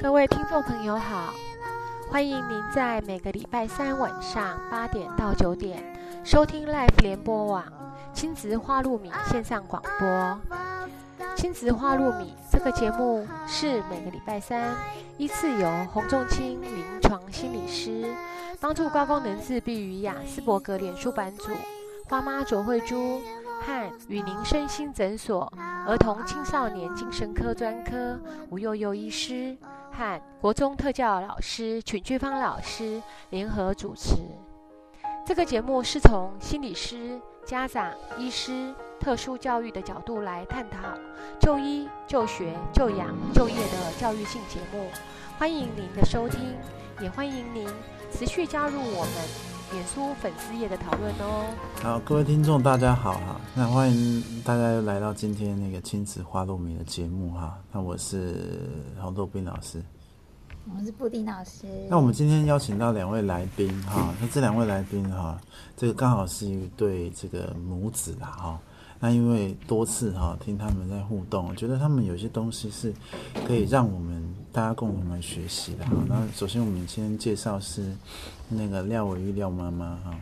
各位听众朋友好，欢迎您在每个礼拜三晚上八点到九点收听 Life 联播网亲子花露米线上广播。亲子花露米这个节目是每个礼拜三依次由洪仲清临床心理师帮助高功能自闭与雅斯伯格脸书版主花妈卓慧珠和雨林身心诊所儿童青少年精神科专科吴幼幼医师。和国中特教老师曲俊芳老师联合主持。这个节目是从心理师、家长、医师、特殊教育的角度来探讨就医、就学、就养、就业的教育性节目。欢迎您的收听，也欢迎您持续加入我们脸书粉丝页的讨论哦。好，各位听众，大家好哈，那欢迎大家又来到今天那个亲子花露米的节目哈。那我是黄豆斌老师，我是布丁老师。那我们今天邀请到两位来宾哈，那这两位来宾哈，这个刚好是一对这个母子啦哈。那因为多次哈听他们在互动，我觉得他们有些东西是可以让我们大家共同来学习的哈。那首先我们先介绍是那个廖伟玉廖妈妈哈。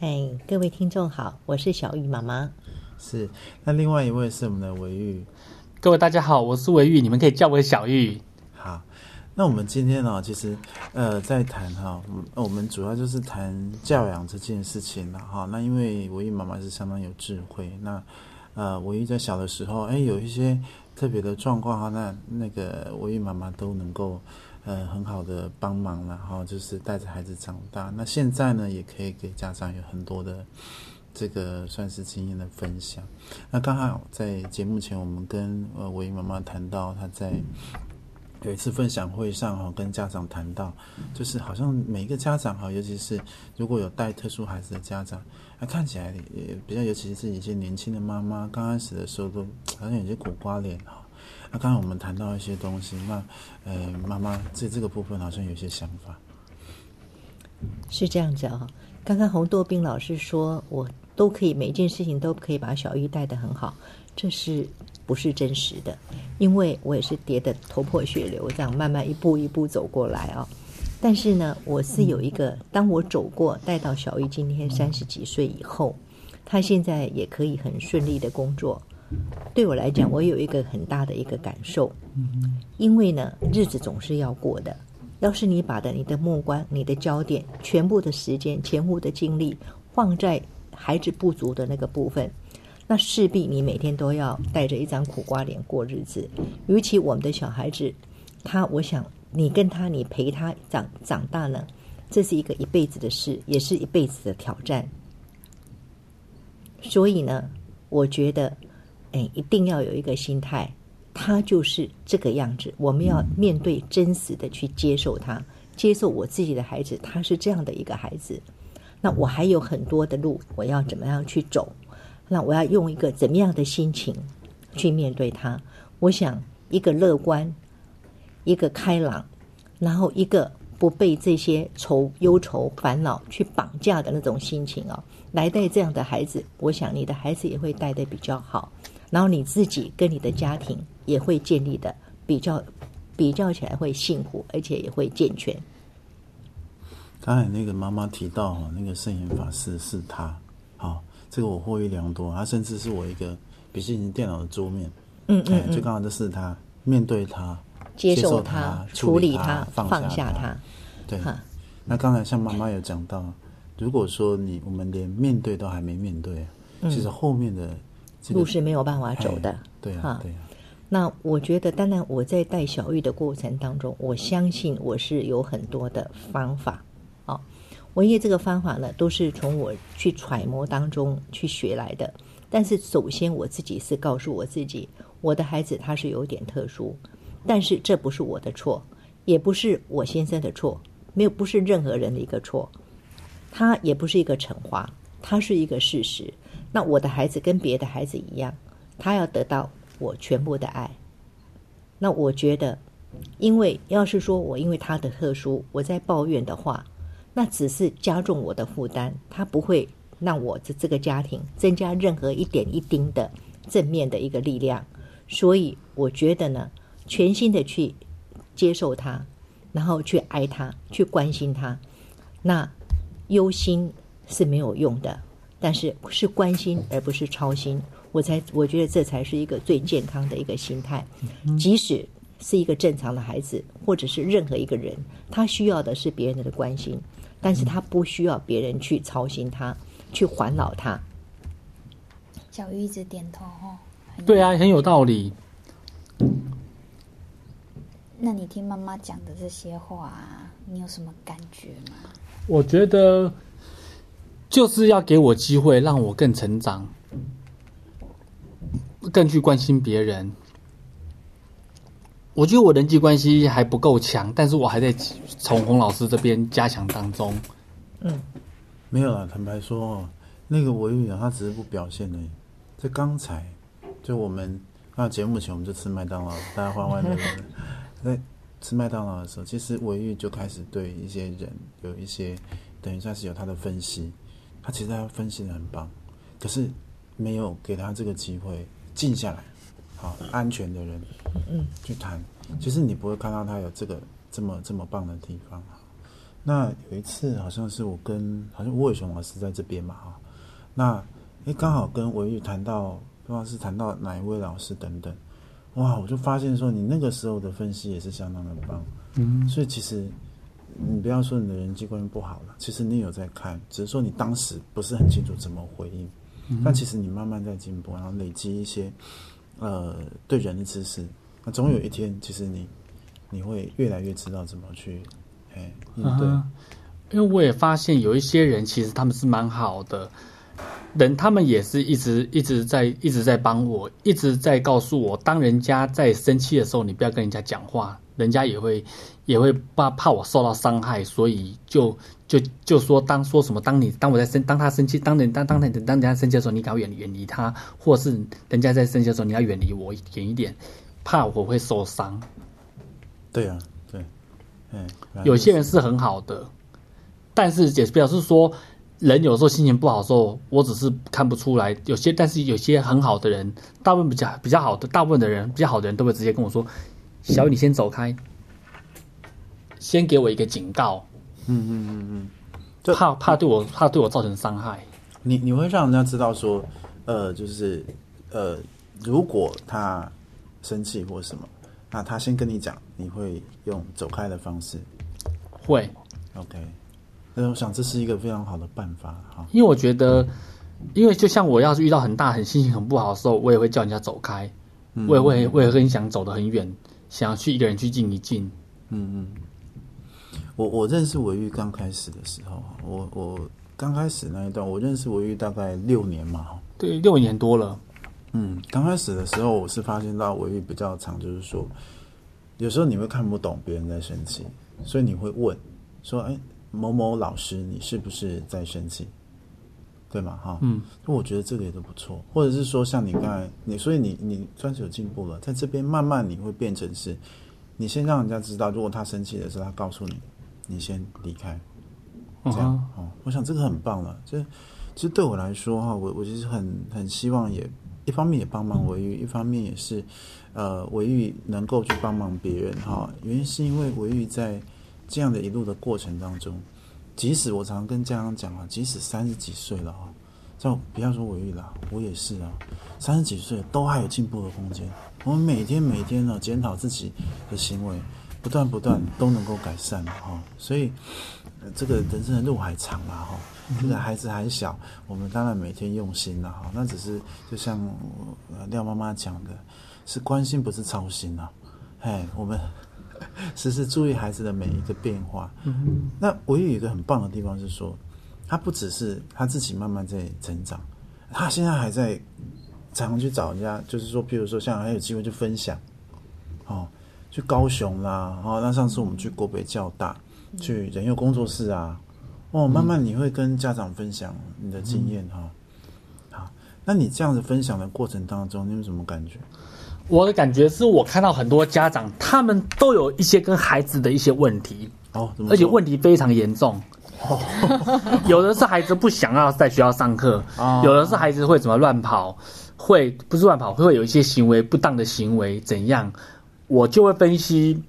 哎，各位听众好，我是小玉妈妈。是，那另外一位是我们的维玉。各位大家好，我是维玉，你们可以叫我小玉。好，那我们今天呢，其实呃在谈哈，我们主要就是谈教养这件事情了哈。那因为维玉妈妈是相当有智慧，那呃维玉在小的时候，哎有一些特别的状况哈，那那个维玉妈妈都能够。呃，很好的帮忙了哈，就是带着孩子长大。那现在呢，也可以给家长有很多的这个算是经验的分享。那刚好在节目前，我们跟呃维妈妈谈到，她在有一次分享会上哈，跟家长谈到，就是好像每一个家长哈，尤其是如果有带特殊孩子的家长，那看起来也比较，尤其是一些年轻的妈妈，刚开始的时候都好像有些苦瓜脸哈。那刚才我们谈到一些东西，那呃，妈妈在这个部分好像有些想法，是这样子啊。刚刚洪多斌老师说，我都可以每件事情都可以把小玉带得很好，这是不是真实的？因为我也是跌得头破血流，这样慢慢一步一步走过来啊。但是呢，我是有一个，当我走过带到小玉今天三十几岁以后，她现在也可以很顺利的工作。对我来讲，我有一个很大的一个感受，因为呢，日子总是要过的。要是你把的你的目光、你的焦点、全部的时间、全部的精力放在孩子不足的那个部分，那势必你每天都要带着一张苦瓜脸过日子。尤其我们的小孩子，他，我想你跟他，你陪他长长大呢，这是一个一辈子的事，也是一辈子的挑战。所以呢，我觉得。哎，一定要有一个心态，他就是这个样子。我们要面对真实的去接受他，接受我自己的孩子，他是这样的一个孩子。那我还有很多的路，我要怎么样去走？那我要用一个怎么样的心情去面对他？我想，一个乐观，一个开朗，然后一个不被这些愁、忧愁、烦恼去绑架的那种心情啊，来带这样的孩子，我想你的孩子也会带的比较好。然后你自己跟你的家庭也会建立的比较，比较起来会幸福，而且也会健全。刚才那个妈妈提到哈，那个圣严法师是他，好，这个我获益良多。他甚至是我一个笔记本电脑的桌面，嗯嗯，就刚好就是他面对他，接受他，处理他，放下他。对，那刚才像妈妈有讲到，如果说你我们连面对都还没面对，其实后面的。路是没有办法走的，对啊，对啊。那我觉得，当然我在带小玉的过程当中，我相信我是有很多的方法啊。我因为这个方法呢，都是从我去揣摩当中去学来的。但是首先我自己是告诉我自己，我的孩子他是有点特殊，但是这不是我的错，也不是我先生的错，没有不是任何人的一个错，他也不是一个惩罚，他是一个事实。那我的孩子跟别的孩子一样，他要得到我全部的爱。那我觉得，因为要是说我因为他的特殊，我在抱怨的话，那只是加重我的负担，他不会让我这这个家庭增加任何一点一丁的正面的一个力量。所以我觉得呢，全心的去接受他，然后去爱他，去关心他，那忧心是没有用的，但是是关心而不是操心。我才我觉得这才是一个最健康的一个心态，即使是一个正常的孩子，或者是任何一个人，他需要的是别人的关心，但是他不需要别人去操心他，去烦恼他。小玉一直点头哦。对啊，很有道理。那你听妈妈讲的这些话，你有什么感觉吗？我觉得就是要给我机会，让我更成长，更去关心别人。我觉得我人际关系还不够强，但是我还在从洪老师这边加强当中。没有啦，坦白说哦，那个维语啊，他只是不表现而已。在刚才，就我们那节目前，我们就吃麦当劳，大家欢欢乐乐的。在吃麦当劳的时候，其实维玉就开始对一些人有一些，等于算是有他的分析。他其实他分析的很棒，可是没有给他这个机会静下来，好安全的人，嗯，去谈。其实你不会看到他有这个这么这么棒的地方。那有一次好像是我跟好像吴伟雄老师在这边嘛哈，那诶刚好跟维玉谈到，不知道是谈到哪一位老师等等，哇，我就发现说你那个时候的分析也是相当的棒，嗯，所以其实你不要说你的人际关系不好了，其实你有在看，只是说你当时不是很清楚怎么回应，但其实你慢慢在进步，然后累积一些呃对人的知识，那总有一天其实你你会越来越知道怎么去哎应对。啊因为我也发现有一些人其实他们是蛮好的人，他们也是一直一直在一直在帮我，一直在告诉我，当人家在生气的时候，你不要跟人家讲话，人家也会也会怕怕我受到伤害，所以就就就说当说什么，当你当我在生当他生气，当人当当人当人家生气的时候，你赶快远远离他，或是人家在生气的时候，你要远离我远一点，怕我会受伤。对啊，对，嗯，有些人是很好的，但是也表示说，人有时候心情不好的时候，我只是看不出来。有些，但是有些很好的人，大部分比较比较好的，大部分的人比较好的人都会直接跟我说：“小雨，你先走开，先给我一个警告，嗯嗯嗯嗯，就怕怕对我怕对我造成伤害。你你会让人家知道说，呃，就是呃，如果他生气或什么，那他先跟你讲，你会用走开的方式会，，OK。那我想这是一个非常好的办法哈。因为我觉得，因为就像我要是遇到很大很心情很不好的时候，我也会叫人家走开，我也会我也会很想走得很远，想要去一个人去静一静。嗯嗯，我我认识维玉刚开始的时候，我我刚开始那一段，我认识维玉大概六年嘛，哈对，六年多了，嗯，刚开始的时候，我是发现到维玉比较长，就是说，有时候你会看不懂别人在生气，所以你会问说：“哎，某某老师，你是不是在生气？”对吗？哈，嗯，我觉得这个也都不错，或者是说像你刚才你，所以你你算是有进步了，在这边慢慢你会变成是，你先让人家知道，如果他生气的时候，他告诉你，你先离开，这样、嗯哦，我想这个很棒了。这其实对我来说哈，我我其实很很希望也一方面也帮忙维玉，一方面也是呃维玉能够去帮忙别人哈。原因是因为维玉在这样的一路的过程当中，即使我常常跟家长讲啊，即使三十几岁了哈，像不要说维玉啦，我也是啊，三十几岁都还有进步的空间。我们每天每天呢检讨自己的行为，不断不断都能够改善哈。所以、呃这个人生的路还长嘛哈。这个孩子还小，我们当然每天用心了哈。那只是就像廖妈妈讲的，是关心不是操心啊。哎，我们 时时注意孩子的每一个变化。那唯一有一个很棒的地方是说，他不只是他自己慢慢在成长，他现在还在常常去找人家，就是说，譬如说像还有机会去分享，哦，去高雄啦，哦，那上次我们去国北教大，去人幼工作室啊，哦，慢慢你会跟家长分享你的经验哈、好，那你这样子分享的过程当中，你有什么感觉？我的感觉是我看到很多家长，他们都有一些跟孩子的一些问题，哦，而且说？问题非常严重。有的是孩子不想要在学校上课，哦有的是孩子会怎么乱跑，会不是乱跑，会有一些行为不当的行为怎样，我就会分析。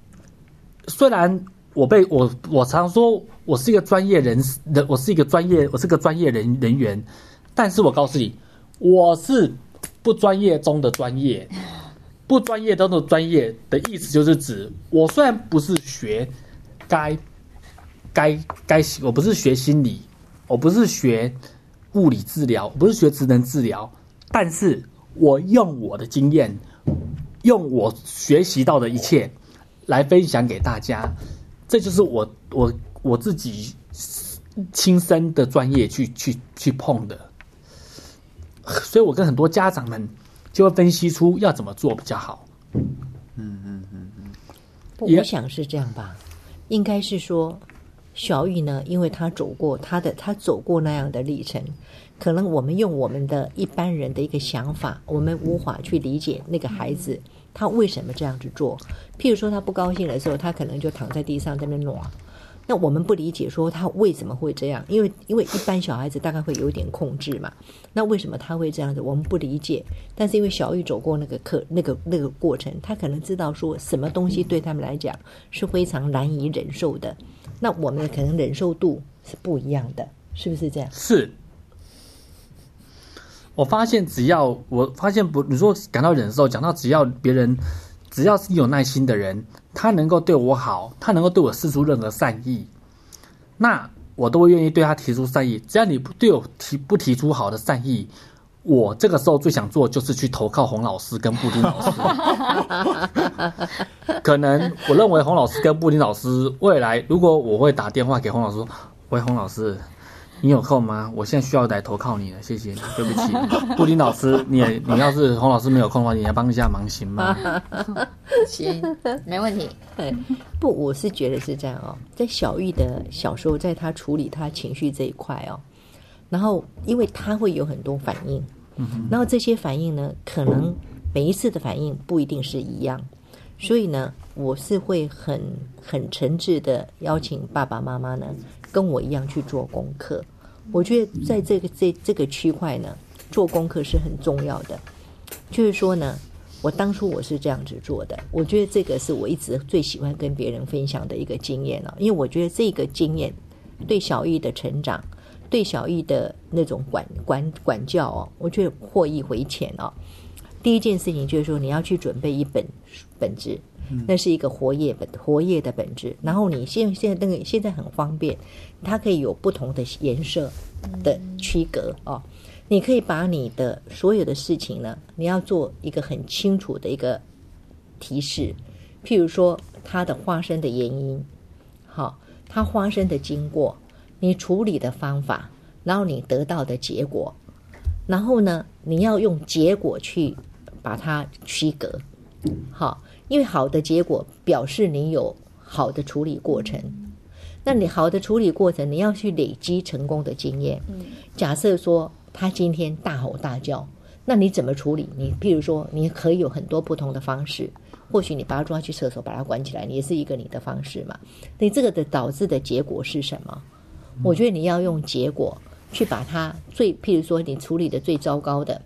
虽然我被我我常说我是一个专业人士人，我是一个专业，我是个专业人人员，但是我告诉你，我是不专业中的专业。不专业中的专业的意思就是指，我虽然不是学该该该，我不是学心理，我不是学物理治疗，不是学职能治疗，但是我用我的经验，用我学习到的一切来分享给大家，这就是我我我自己亲身的专业去去去碰的，所以我跟很多家长们就会分析出要怎么做比较好。嗯嗯嗯嗯。我想是这样吧，应该是说，小雨呢，因为他走过他的，他走过那样的历程，可能我们用我们的一般人的一个想法，我们无法去理解那个孩子他为什么这样子做。譬如说，他不高兴的时候，他可能就躺在地上在那边暖。那我们不理解说他为什么会这样，因为因为一般小孩子大概会有点控制嘛。那为什么他会这样子？我们不理解。但是因为小玉走过那个课，那个那个过程，他可能知道说什么东西对他们来讲是非常难以忍受的。那我们可能忍受度是不一样的，是不是这样？是，我发现只要我发现不，你说感到忍受，讲到只要别人，只要是有耐心的人，他能够对我好，他能够对我施出任何善意，那我都会愿意对他提出善意。只要你不对我提不提出好的善意，我这个时候最想做就是去投靠洪老师跟布丁老师。可能我认为洪老师跟布丁老师未来，如果我会打电话给洪老师：“喂，洪老师，你有空吗？我现在需要来投靠你了，谢谢你，对不起，布丁老师，你也 你要是洪老师没有空的话，你来帮一下忙行吗？行，没问题。对，不，我是觉得是这样哦。在小玉的小时候，在她处理她情绪这一块哦，然后因为她会有很多反应，然后这些反应呢，可能每一次的反应不一定是一样，所以呢，我是会很很诚挚的邀请爸爸妈妈呢，跟我一样去做功课。我觉得在这个这这个区块呢，做功课是很重要的。就是说呢，我当初我是这样子做的，我觉得这个是我一直最喜欢跟别人分享的一个经验哦，因为我觉得这个经验对小易的成长，对小易的那种管管管教哦，我觉得获益匪浅哦。第一件事情就是说，你要去准备一本本子，那是一个活页本活页的本质，然后你现现在那个现在很方便，它可以有不同的颜色的区隔哦。你可以把你的所有的事情呢，你要做一个很清楚的一个提示，譬如说它的发生的原因，好，它发生的经过，你处理的方法，然后你得到的结果，然后呢，你要用结果去把它区隔，好，因为好的结果表示你有好的处理过程。那你好的处理过程，你要去累积成功的经验。假设说他今天大吼大叫，那你怎么处理？你譬如说，你可以有很多不同的方式。或许你把他抓去厕所，把他关起来，也是一个你的方式嘛。你这个的导致的结果是什么？我觉得你要用结果去把它最，譬如说你处理的最糟糕的，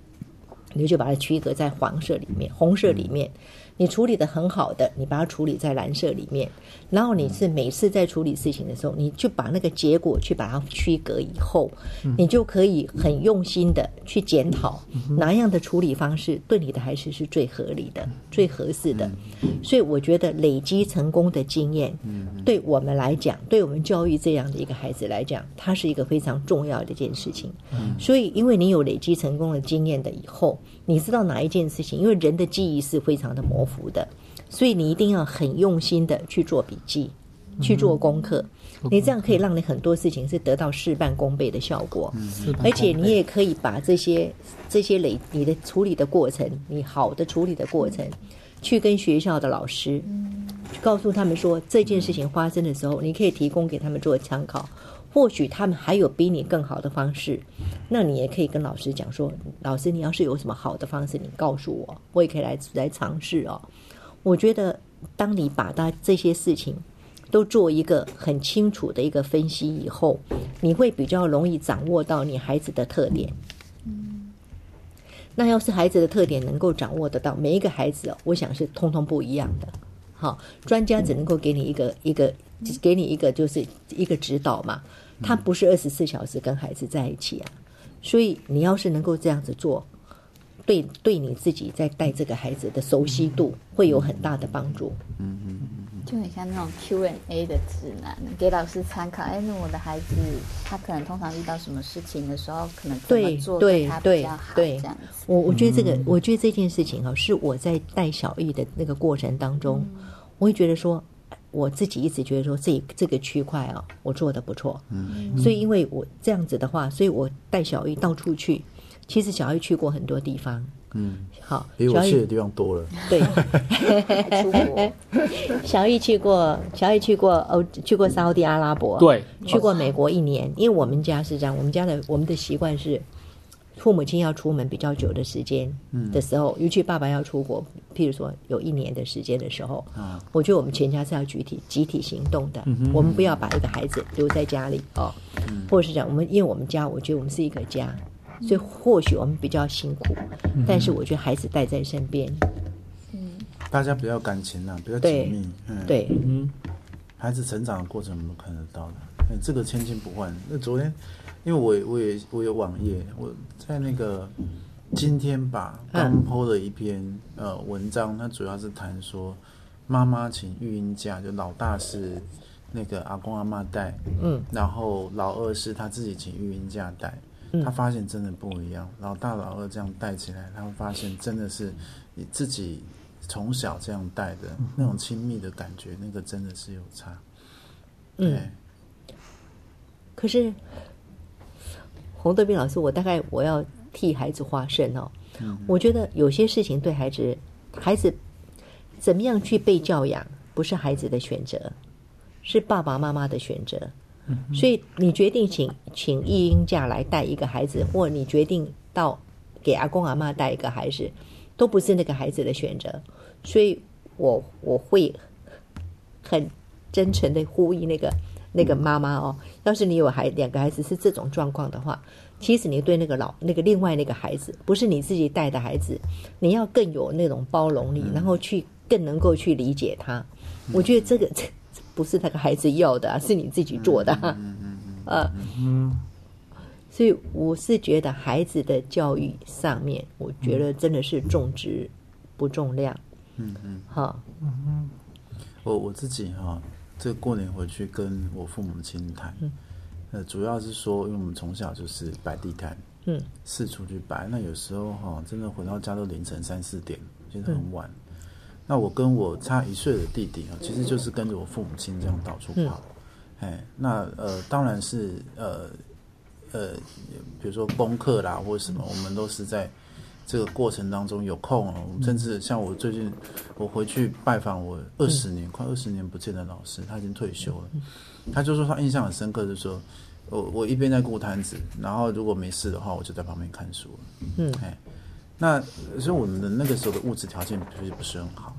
你就把它区隔在黄色里面、红色里面。你处理的很好的，你把它处理在蓝色里面。然后你是每次在处理事情的时候，你就把那个结果去把它区隔以后，你就可以很用心的去检讨哪样的处理方式对你的孩子是最合理的、最合适的。所以我觉得累积成功的经验，对我们来讲，对我们教育这样的一个孩子来讲，它是一个非常重要的一件事情。所以，因为你有累积成功的经验的以后，你知道哪一件事情，因为人的记忆是非常的模糊的，所以你一定要很用心的去做笔记，去做功课。你这样可以让你很多事情是得到事半功倍的效果，而且你也可以把这些这些累你的处理的过程，你好的处理的过程，去跟学校的老师，告诉他们说这件事情发生的时候，你可以提供给他们做参考。或许他们还有比你更好的方式，那你也可以跟老师讲说，老师，你要是有什么好的方式，你告诉我，我也可以来来尝试哦。我觉得，当你把他这些事情都做一个很清楚的一个分析以后，你会比较容易掌握到你孩子的特点。嗯那要是孩子的特点能够掌握得到，每一个孩子哦，我想是通通不一样的。好，专家只能够给你一个一个，给你一个就是一个指导嘛。他不是二十四小时跟孩子在一起啊，所以你要是能够这样子做，对对你自己在带这个孩子的熟悉度会有很大的帮助。嗯嗯嗯就很像那种 Q&A 的指南，给老师参考。哎，那我的孩子他可能通常遇到什么事情的时候，可能怎么对做对他比对较好？对这样子。我我觉得这个，我觉得这件事情哈，是我在带小易的那个过程当中，我会觉得说，我自己一直觉得说这这个区块啊，我做的不错。嗯，所以因为我这样子的话，所以我带小玉到处去。其实小玉去过很多地方，嗯，好，比我去的地方多了。对，出国，小易去过，小易去过欧，去过沙特阿拉伯，对，去过美国一年，因为我们家是这样，我们家的我们的习惯是，父母亲要出门比较久的时间的时候，尤其爸爸要出国，譬如说有一年的时间的时候，我觉得我们全家是要集体集体行动的，我们不要把一个孩子留在家里哦，或者是讲我们，因为我们家，我觉得我们是一个家，所以或许我们比较辛苦，但是我觉得孩子带在身边，大家比较感情啊，比较对紧密。嗯，，对，嗯。孩子成长的过程我们都看得到的。嗯，这个千金不换。那昨天，因为我也我也我有网页，我在那个今天吧刚 PO 了一篇呃文章，它主要是谈说妈妈请育婴假，就老大是那个阿公阿妈带，嗯，然后老二是他自己请育婴假带。他发现真的不一样，老大老二这样带起来，他会发现真的是你自己从小这样带的那种亲密的感觉，那个真的是有差。嗯。对，可是洪德斌老师，我大概我要替孩子发声哦。我觉得有些事情对孩子，孩子怎么样去被教养，不是孩子的选择，是爸爸妈妈的选择。所以你决定请请育婴假来带一个孩子，或你决定到给阿公阿妈带一个孩子，都不是那个孩子的选择。所以我我会很真诚的呼吁那个那个妈妈哦，要是你有孩两个孩子是这种状况的话，其实你对那个老那个另外那个孩子，不是你自己带的孩子，你要更有那种包容力，然后去更能够去理解他。我觉得这个这 这不是那个孩子要的、啊，是你自己做的、啊。呃，所以我是觉得孩子的教育上面，我觉得真的是重质不重量。嗯嗯，哈，我我自己哈、这过年回去跟我父母亲谈，呃，主要是说，因为我们从小就是摆地摊，嗯，四处去摆，那有时候哈、真的回到家都凌晨三四点，其实很晚。那我跟我差一岁的弟弟啊，其实就是跟着我父母亲这样到处跑，哎，那呃，当然是呃呃，比如说功课啦或者什么，我们都是在这个过程当中有空哦，甚至像我最近我回去拜访我二十年、快二十年不见的老师，他已经退休了，他就说他印象很深刻，就是说我我一边在顾摊子，然后如果没事的话，我就在旁边看书了。嗯，哎，那所以我们的那个时候的物质条件其实不是很好，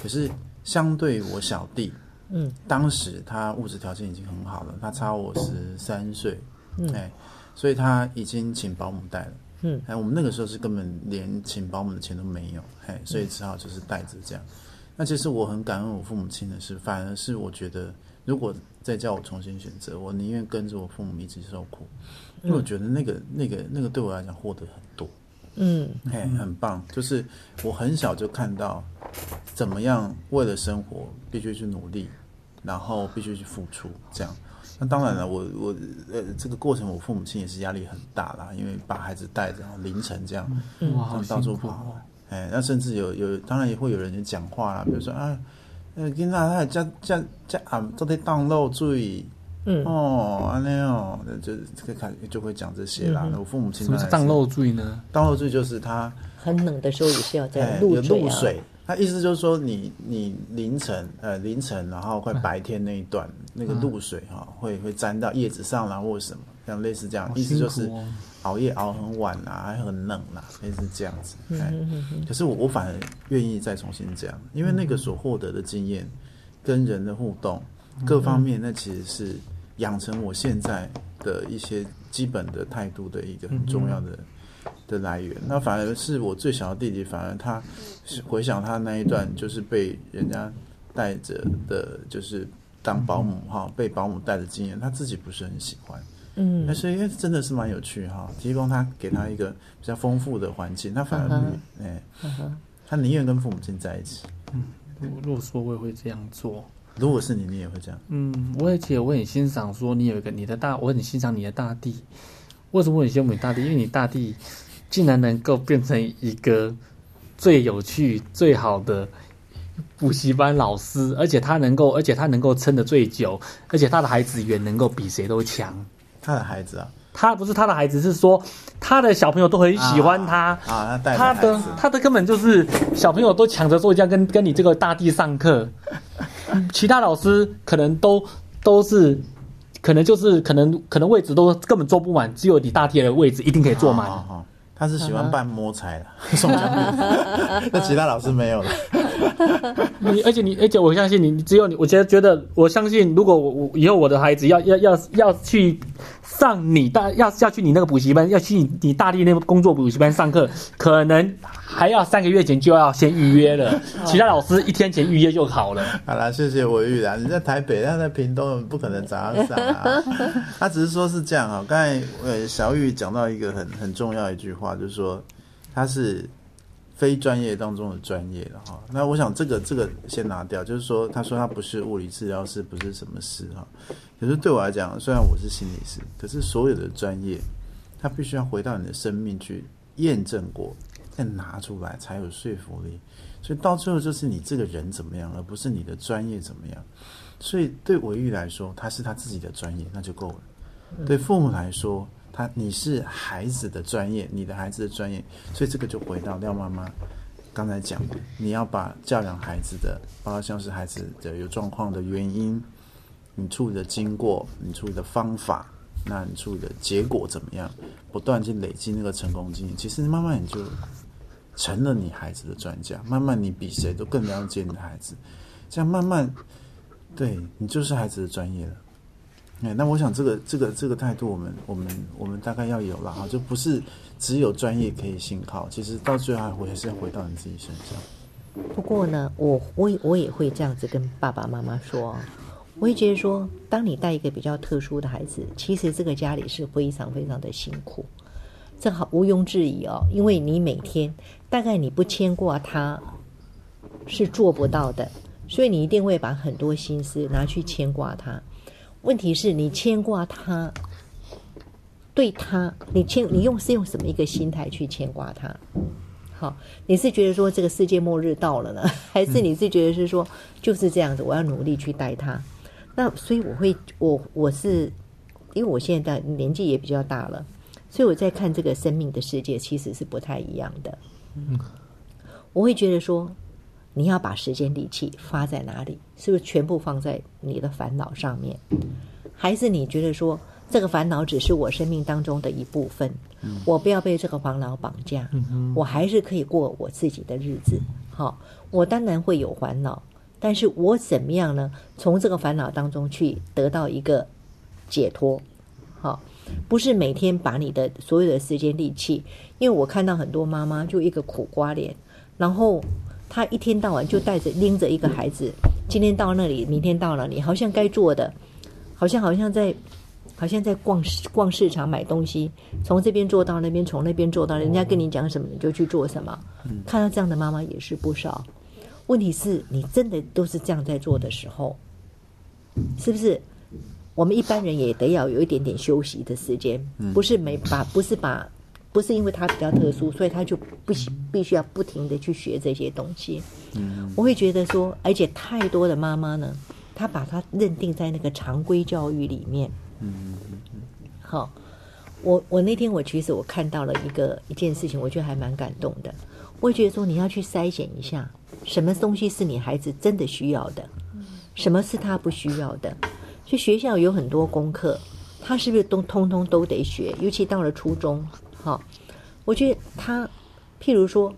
可是相对于我小弟，嗯，当时他物质条件已经很好了，他差我十三岁，嗯，哎，所以他已经请保姆带了。嗯，哎，我们那个时候是根本连请保姆的钱都没有，嘿，所以只好就是带着这样。那其实我很感恩我父母亲的是，反而是我觉得，如果再叫我重新选择，我宁愿跟着我父母一起受苦，因为我觉得那个、那个、那个对我来讲获得很多，嗯嘿，很棒。就是我很小就看到怎么样为了生活必须去努力，然后必须去付出，这样。那当然了，我我呃这个过程，我父母亲也是压力很大啦，因为把孩子带着，凌晨这样，哇，这样到处跑辛苦哦。哎，那甚至有有，当然也会有人讲话啦，比如说啊，呃，囡仔他这这这暗都得当漏水，嗯哦，安尼哦，就这个看就会讲这些啦。我父母亲什么是当漏罪呢？当漏水就是他很冷的时候也是要在哎有露水啊。他意思就是说你你凌晨呃凌晨，然后快白天那一段、那个露水哈、会会沾到叶子上啦或者什么，像类似这样，好意思就是熬夜熬很晚啦，还很冷啦，类似这样子。可是我我反而愿意再重新这样，因为那个所获得的经验跟人的互动，各方面，那其实是养成我现在的一些基本的态度的一个很重要的的来源。那反而是我最小的弟弟，反而他是回想他那一段，就是被人家带着的，就是当保姆哈，被保姆带的经验，他自己不是很喜欢。嗯那所以因为真的是蛮有趣哈，提供他给他一个比较丰富的环境，他反而哎、他宁愿跟父母亲在一起。嗯如果说我也会这样做，如果是你，你也会这样。嗯，我也且我很欣赏说你有一个你的大，我很欣赏你的大地。为什么我很羡慕你大地？因为你大地竟然能够变成一个最有趣、最好的补习班老师，而且他能够，而且他能够撑得最久，而且他的孩子也能够比谁都强。他的孩子啊，他不是他的孩子，是说他的小朋友都很喜欢他。啊，他他的他的根本就是小朋友都抢着坐这样跟跟你这个大地上课，其他老师可能都都是，可能就是可能可能位置都根本坐不满，只有你大地的位置一定可以坐满。好好好他是喜欢半摸彩的，宋江面，那其他老师没有了。你而且你而且我相信你，你只有你，我觉得觉得我相信，如果我我以后我的孩子要要要要去上你大要要去你那个补习班，要去你你大力那个工作补习班上课，可能还要三个月前就要先预约了，其他老师一天前预约就好了。好啦，谢谢我玉兰。你在台北，他在屏东，不可能早上上啊。他只是说是这样啊。刚才呃，小玉讲到一个很很重要一句话，就是说他是非专业当中的专业了哈。那我想这个这个先拿掉，就是说他说他不是物理治疗师，不是什么师哈。可是对我来讲，虽然我是心理师，可是所有的专业，他必须要回到你的生命去验证过，再拿出来才有说服力。所以到最后就是你这个人怎么样，而不是你的专业怎么样。所以对维玉来说，他是他自己的专业，那就够了。对父母来说，他你是孩子的专业，你的孩子的专业，所以这个就回到廖妈妈刚才讲的，你要把教养孩子的，包括像是孩子的有状况的原因，你处理的经过，你处理的方法，那你处理的结果怎么样，不断去累积那个成功经验，其实慢慢你就成了你孩子的专家，慢慢你比谁都更了解你的孩子，这样慢慢，对你就是孩子的专业了。哎，那我想这个这个这个态度，我们我们我们大概要有了哈，就不是只有专业可以信靠，其实到最后还回还是要回到你自己身上。不过呢，我我我也会这样子跟爸爸妈妈说，我会觉得说，当你带一个比较特殊的孩子，其实这个家里是非常非常的辛苦，这好毋庸置疑哦，因为你每天大概你不牵挂他是做不到的，所以你一定会把很多心思拿去牵挂他。问题是你牵挂他，对他，你牵你用是用什么一个心态去牵挂他？好，你是觉得说这个世界末日到了呢，还是你是觉得是说就是这样子，我要努力去带他？那所以我会，我我是因为我现在的年纪也比较大了，所以我在看这个生命的世界其实是不太一样的。我会觉得说，你要把时间力气花在哪里？是不是全部放在你的烦恼上面？还是你觉得说这个烦恼只是我生命当中的一部分？我不要被这个烦恼绑架，我还是可以过我自己的日子。好，我当然会有烦恼，但是我怎么样呢？从这个烦恼当中去得到一个解脱。好，不是每天把你的所有的时间力气，因为我看到很多妈妈就一个苦瓜脸，然后她一天到晚就带着拎着一个孩子，今天到那里，明天到那里，好像该做的，好像好像在。好像在逛逛市场买东西，从这边做到那边，从那边做到，人家跟你讲什么你就去做什么。看到这样的妈妈也是不少。问题是你真的都是这样在做的时候，是不是？我们一般人也得要有一点点休息的时间，不是没把，不是把，不是因为他比较特殊，所以他就不必必须要不停的去学这些东西。我会觉得说，而且太多的妈妈呢，她把她认定在那个常规教育里面。好，我我那天我其实我看到了一个一件事情，我觉得还蛮感动的。我会觉得说，你要去筛选一下，什么东西是你孩子真的需要的，什么是他不需要的。所以学校有很多功课，他是不是都通通都得学？尤其到了初中，哈，我觉得他，譬如说，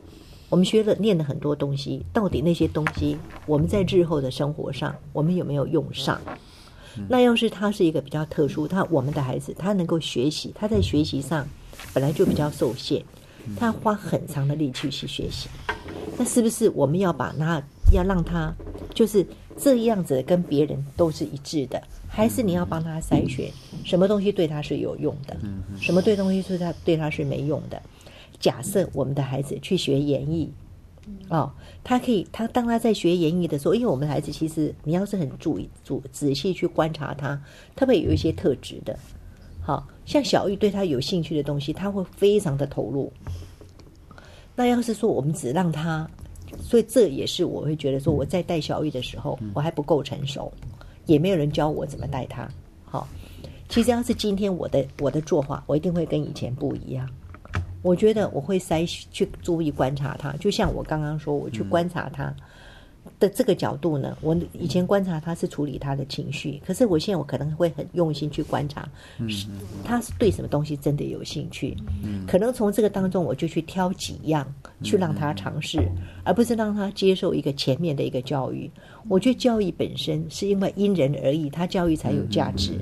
我们学了念了很多东西，到底那些东西我们在日后的生活上，我们有没有用上？那要是他是一个比较特殊，他我们的孩子他能够学习，他在学习上本来就比较受限，他花很长的力气去学习，那是不是我们要把他要让他就是这样子跟别人都是一致的？还是你要帮他筛选什么东西对他是有用的，什么对东西是他对他是没用的？假设我们的孩子去学演艺。哦，他可以，他当他在学演艺的时候，因为我们的孩子其实，你要是很注意、注仔细去观察他，他会有一些特质的。好像小玉对他有兴趣的东西，他会非常的投入。那要是说我们只让他，所以这也是我会觉得说，我在带小玉的时候，我还不够成熟，也没有人教我怎么带他。好，其实要是今天我的我的做法，我一定会跟以前不一样。我觉得我会筛去注意观察他，就像我刚刚说，我去观察他的这个角度呢。我以前观察他是处理他的情绪，可是我现在我可能会很用心去观察，他是对什么东西真的有兴趣。可能从这个当中，我就去挑几样去让他尝试，而不是让他接受一个前面的一个教育。我觉得教育本身是因为因人而异，他教育才有价值。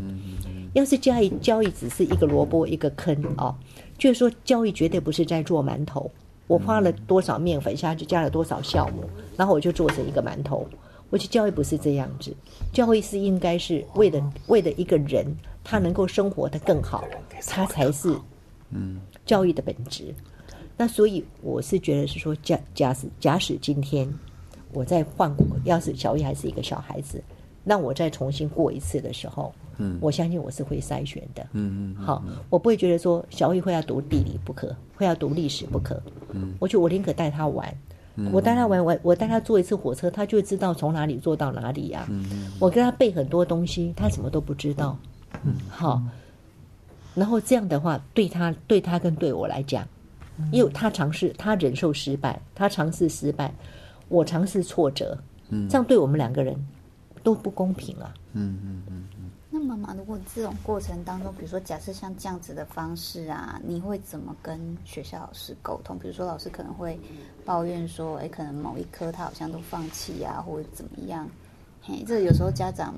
要是教育教育只是一个萝卜一个坑哦。就是说，教育绝对不是在做馒头。我花了多少面粉下去，加了多少酵母，然后我就做成一个馒头。我觉得教育不是这样子，教育是应该是为了为了一个人，他能够生活的更好，他才是嗯教育的本质。那所以我是觉得是说，假假使假使今天我再换，要是小玉还是一个小孩子，那我再重新过一次的时候。嗯，我相信我是会筛选的。嗯嗯，好，我不会觉得说小玉会要读地理不可，会要读历史不可。嗯，我觉得我宁可带他玩，我带他玩，我我带他坐一次火车，他就知道从哪里坐到哪里呀。嗯嗯，我跟他背很多东西，他什么都不知道。嗯，好，然后这样的话，对他对他跟对我来讲，因为他尝试，他忍受失败，他尝试失败，我尝试挫折。嗯，这样对我们两个人都不公平啊。嗯嗯嗯嗯。那。妈妈，如果这种过程当中，比如说假设像这样子的方式啊，你会怎么跟学校老师沟通？比如说老师可能会抱怨说，哎，可能某一科他好像都放弃啊，或者怎么样？嘿，这有时候家长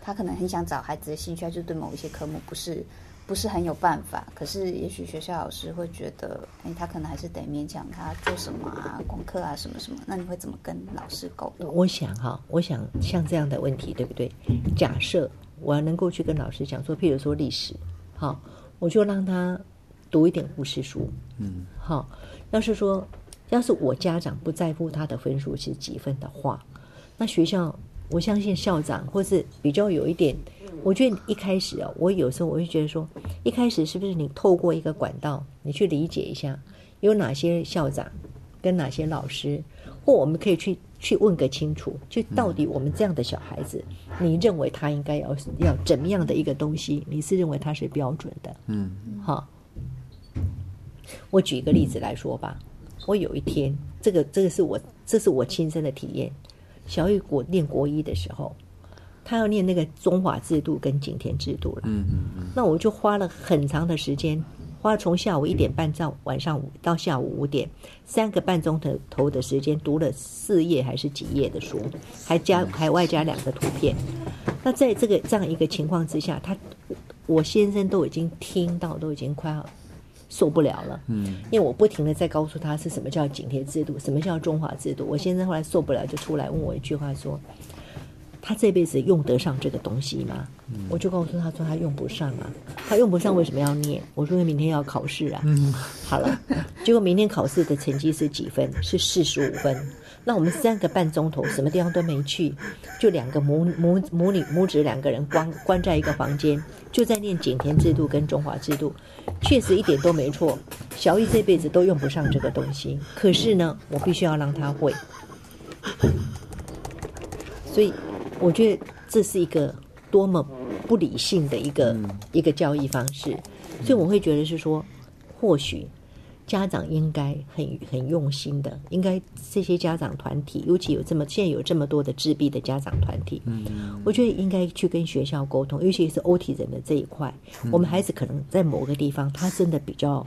他可能很想找孩子的兴趣，就对某一些科目不是不是很有办法。可是也许学校老师会觉得，哎，他可能还是得勉强他做什么啊，功课啊什么什么。那你会怎么跟老师沟通？我想哈，我想像这样的问题，对不对？假设。我要能够去跟老师讲说，譬如说历史，好，我就让他读一点故事书，嗯，好。要是说，要是我家长不在乎他的分数是几分的话，那学校我相信校长或是比较有一点，我觉得一开始啊，我有时候我会觉得说，一开始是不是你透过一个管道，你去理解一下有哪些校长跟哪些老师，或我们可以去。去问个清楚，就到底我们这样的小孩子，你认为他应该要要怎么样的一个东西？你是认为他是标准的？嗯，好。我举一个例子来说吧。我有一天，这个这个是我这是我亲身的体验。小雨国念国一的时候，他要念那个中华制度跟景田制度了。嗯嗯嗯。那我就花了很长的时间。花从下午一点半到晚上五到下午五点，三个半钟头头的时间读了四页还是几页的书，还加还外加两个图片。那在这个这样一个情况之下，他我先生都已经听到，都已经快要受不了了。嗯，因为我不停的在告诉他是什么叫紧贴制度，什么叫中华制度。我先生后来受不了，就出来问我一句话说。他这辈子用得上这个东西吗？我就告诉他说他用不上啊，他用不上为什么要念？我说明天要考试啊。好了，结果明天考试的成绩是几分？是四十五分。那我们三个半钟头什么地方都没去，就两个母母母女母子两个人关关在一个房间，就在念景田制度跟中华制度，确实一点都没错。小玉这辈子都用不上这个东西，可是呢，我必须要让他会，所以。我觉得这是一个多么不理性的一个一个教育方式，所以我会觉得是说，或许家长应该很很用心的，应该这些家长团体，尤其有这么现在有这么多的自闭的家长团体，嗯，我觉得应该去跟学校沟通，尤其是欧体人的这一块，我们孩子可能在某个地方他真的比较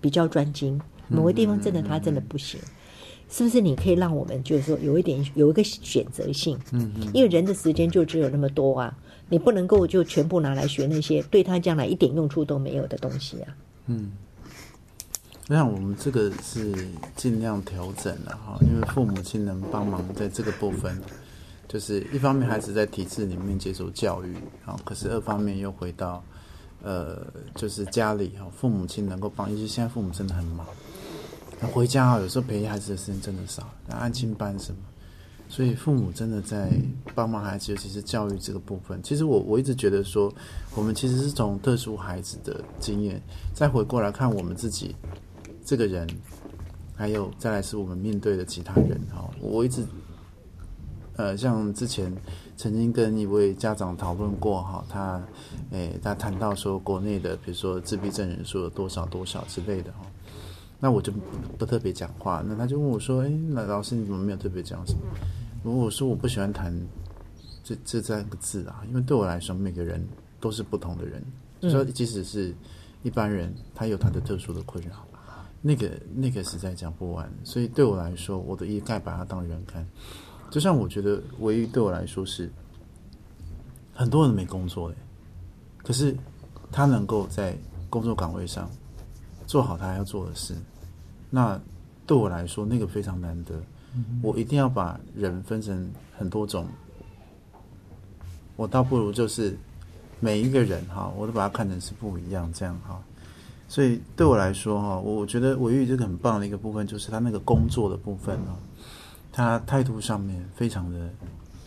比较专精，某个地方真的他真的不行。是不是你可以让我们就是说有一点有一个选择性？嗯嗯，因为人的时间就只有那么多啊，你不能够就全部拿来学那些对他将来一点用处都没有的东西啊。嗯，我想我们这个是尽量调整了哈，因为父母亲能帮忙在这个部分，就是一方面孩子在体制里面接受教育啊，可是二方面又回到呃，就是家里哈，父母亲能够帮，尤其现在父母真的很忙，那回家啊，有时候陪孩子的时间真的少，那安亲班什么，所以父母真的在帮忙孩子，尤其是教育这个部分。其实我我一直觉得说，我们其实是从特殊孩子的经验，再回过来看我们自己这个人，还有再来是我们面对的其他人哈。我一直呃，像之前曾经跟一位家长讨论过哈，他诶，他谈到说国内的比如说自闭症人数有多少多少之类的哈。那我就不特别讲话，那他就问我说：“哎，那老师你怎么没有特别讲什么？”我说：“我不喜欢谈这这三个字啊，因为对我来说，每个人都是不同的人。说即使是一般人，他有他的特殊的困扰，那个那个实在讲不完。所以对我来说，我的一概把他当人看。就像我觉得，唯一对我来说是很多人没工作的，可是他能够在工作岗位上做好他要做的事。”那对我来说，那个非常难得。我一定要把人分成很多种，我倒不如就是每一个人哈，我都把它看成是不一样这样哈。所以对我来说哈，我觉得维玉这个很棒的一个部分，就是他那个工作的部分哦，他态度上面非常的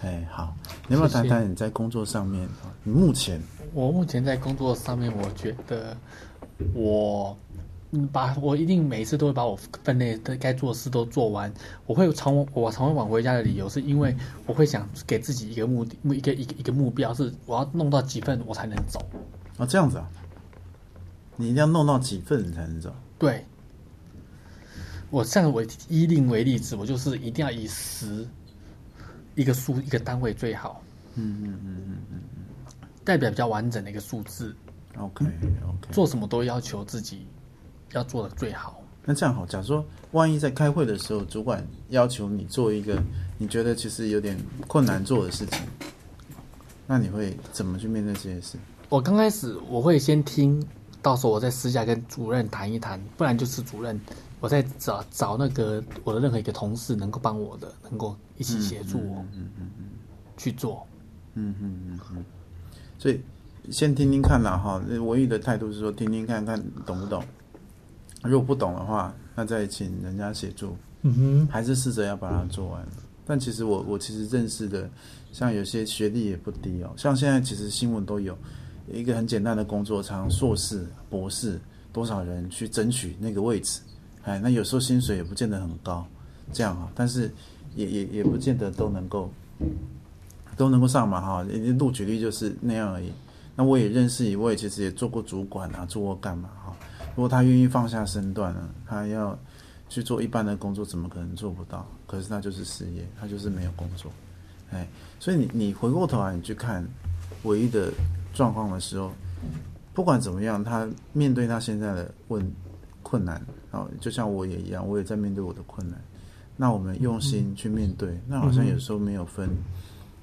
哎好。你要不要谈谈你在工作上面啊？你目前我目前在工作上面，我觉得我。嗯，把我一定每一次都会把我分内的该做的事都做完。我会常我常会晚回家的理由，是因为我会想给自己一个目的，一个一个一个目标，是我要弄到几份我才能走。啊，这样子啊？你一定要弄到几份才能走？对。我像我以令为例子，我就是一定要以十一个数一个单位最好。嗯嗯嗯嗯嗯嗯，代表比较完整的一个数字。OK OK，做什么都要求自己。要做的最好。那这样好，假如说万一在开会的时候，主管要求你做一个你觉得其实有点困难做的事情，那你会怎么去面对这些事？我刚开始我会先听，到时候我再私下跟主任谈一谈，不然就是主任，我再找找那个我的任何一个同事能够帮我的，能够一起协助我，嗯嗯嗯，去做，嗯嗯嗯嗯。所以先听听看啦，哈，唯一的态度是说听听看看懂不懂。如果不懂的话，那再请人家协助，嗯哼，还是试着要把它做完。但其实我我其实认识的，像有些学历也不低哦，像现在其实新闻都有一个很简单的工作，舱硕士、博士多少人去争取那个位置，哎，那有时候薪水也不见得很高，这样啊，但是也也也不见得都能够都能够上嘛哈，录取率就是那样而已。那我也认识一位，其实也做过主管啊，做过干嘛哈。如果他愿意放下身段呢，他要去做一般的工作，怎么可能做不到？可是他就是失业，他就是没有工作，哎，所以你你回过头来你去看唯一的状况的时候，不管怎么样，他面对他现在的问困难，哦，就像我也一样，我也在面对我的困难。那我们用心去面对，那好像有时候没有分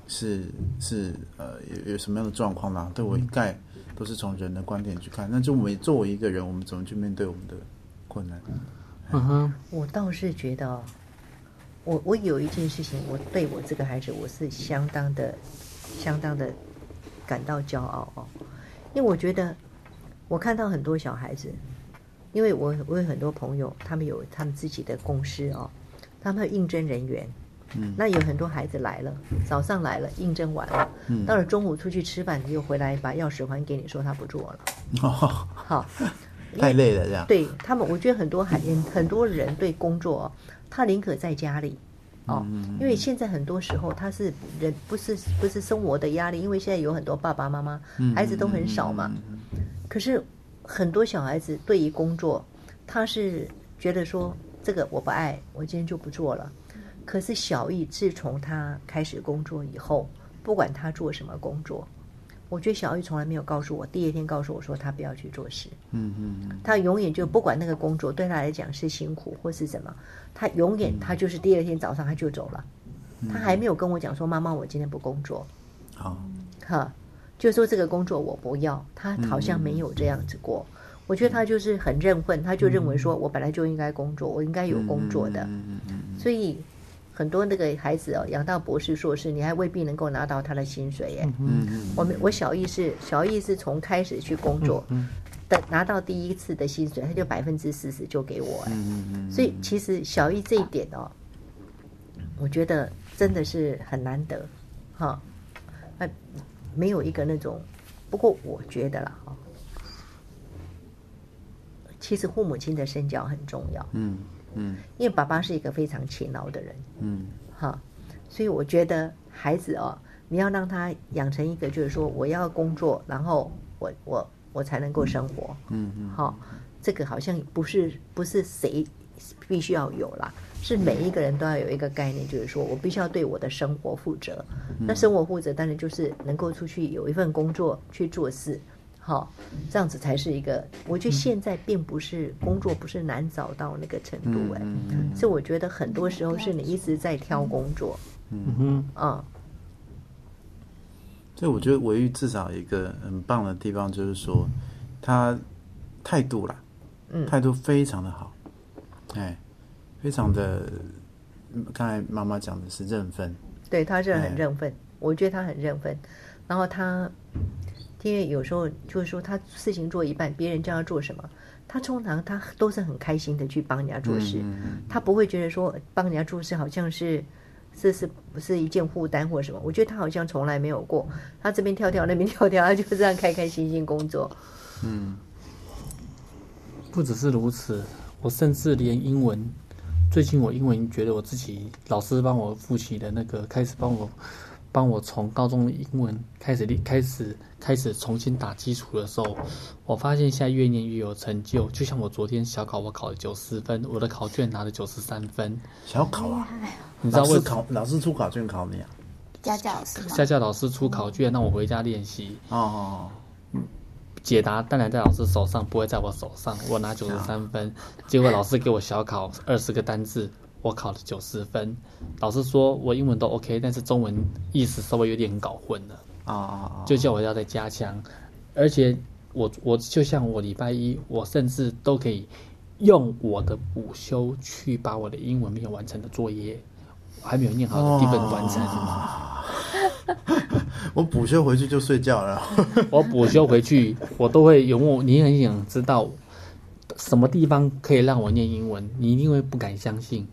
是是呃有有什么样的状况啦，对我一概。都是从人的观点去看，那就我们作为一个人，我们怎么去面对我们的困难？嗯哼，我倒是觉得，我我有一件事情，我对我这个孩子，我是相当的、相当的感到骄傲哦。因为我觉得，我看到很多小孩子，因为我我有很多朋友，他们有他们自己的公司哦，他们应征人员。嗯，那有很多孩子来了，早上来了，应征完了，到了中午出去吃饭，又回来把钥匙还给你，说他不做了。哦，好，太累了这样。对他们，我觉得很多孩很多人对工作，他宁可在家里哦，因为现在很多时候他是人不是不是生活的压力，因为现在有很多爸爸妈妈孩子都很少嘛。可是很多小孩子对于工作，他是觉得说这个我不爱，我今天就不做了。可是小易自从他开始工作以后，不管他做什么工作，我觉得小玉从来没有告诉我，第二天告诉我说他不要去做事，嗯嗯嗯。他永远就不管那个工作对他来讲是辛苦或是什么，他永远他就是第二天早上他就走了，他还没有跟我讲说妈妈我今天不工作，好，哈，就说这个工作我不要，他好像没有这样子过。我觉得他就是很认混，他就认为说我本来就应该工作，我应该有工作的，所以很多那个孩子哦，养到博士、硕士，你还未必能够拿到他的薪水耶。嗯嗯我们我小易是小易是从开始去工作，等拿到第一次的薪水，他就百分之四十就给我嗯。嗯嗯所以其实小易这一点哦，我觉得真的是很难得，哈，呃，没有一个那种，不过我觉得啦，哈，其实父母亲的身教很重要，嗯嗯。因为爸爸是一个非常勤劳的人，嗯。哈，所以我觉得孩子哦，你要让他养成一个，就是说我要工作，然后我我我才能够生活，嗯嗯哈，这个好像不是不是谁必须要有啦，是每一个人都要有一个概念，就是说我必须要对我的生活负责。那生活负责当然就是能够出去有一份工作去做事，好，这样子才是一个。我觉得现在并不是工作不是难找到那个程度哎、嗯所以我觉得很多时候是你一直在挑工作，嗯。哼，嗯，所以我觉得维玉至少一个很棒的地方，就是说他态度啦，嗯。态度非常的好，哎，非常的，嗯刚才妈妈讲的是认分，对，他是很哎。认份，我觉得他很认分。然后他，因为有时候就是说他事情做一半，别人叫他做什么，他通常他都是很开心的去帮人家做事，嗯他不会觉得说帮人家做事好像是。这是不是一件负担或什么？我觉得他好像从来没有过，他这边跳跳那边跳跳，他就这样开开心心工作。嗯不只是如此，我甚至连英文，最近我英文觉得我自己老师帮我复习的那个，开始帮我帮我从高中的英文开始练开始开始重新打基础的时候，我发现现在越念越有成就。就像我昨天小考我考了九十分，我的考卷拿了九十三分，小考啊，你知道为考老师出考卷考你啊？家教老师吗？夏夏老师出考卷让我回家练习。哦哦解答当然在老师手上，不会在我手上。我拿九十三分，结果老师给我小考二十个单字，我考了九十分。老师说我英文都 OK，但是中文意思稍微有点搞混了，啊就叫我要再加强。而且我我就像我礼拜一，我甚至都可以用我的补休去把我的英文没有完成的作业，还没有念好的地方完成。我补休回去就睡觉了。我补休回去，我都会有问我，你很想知道什么地方可以让我念英文，你一定会不敢相信。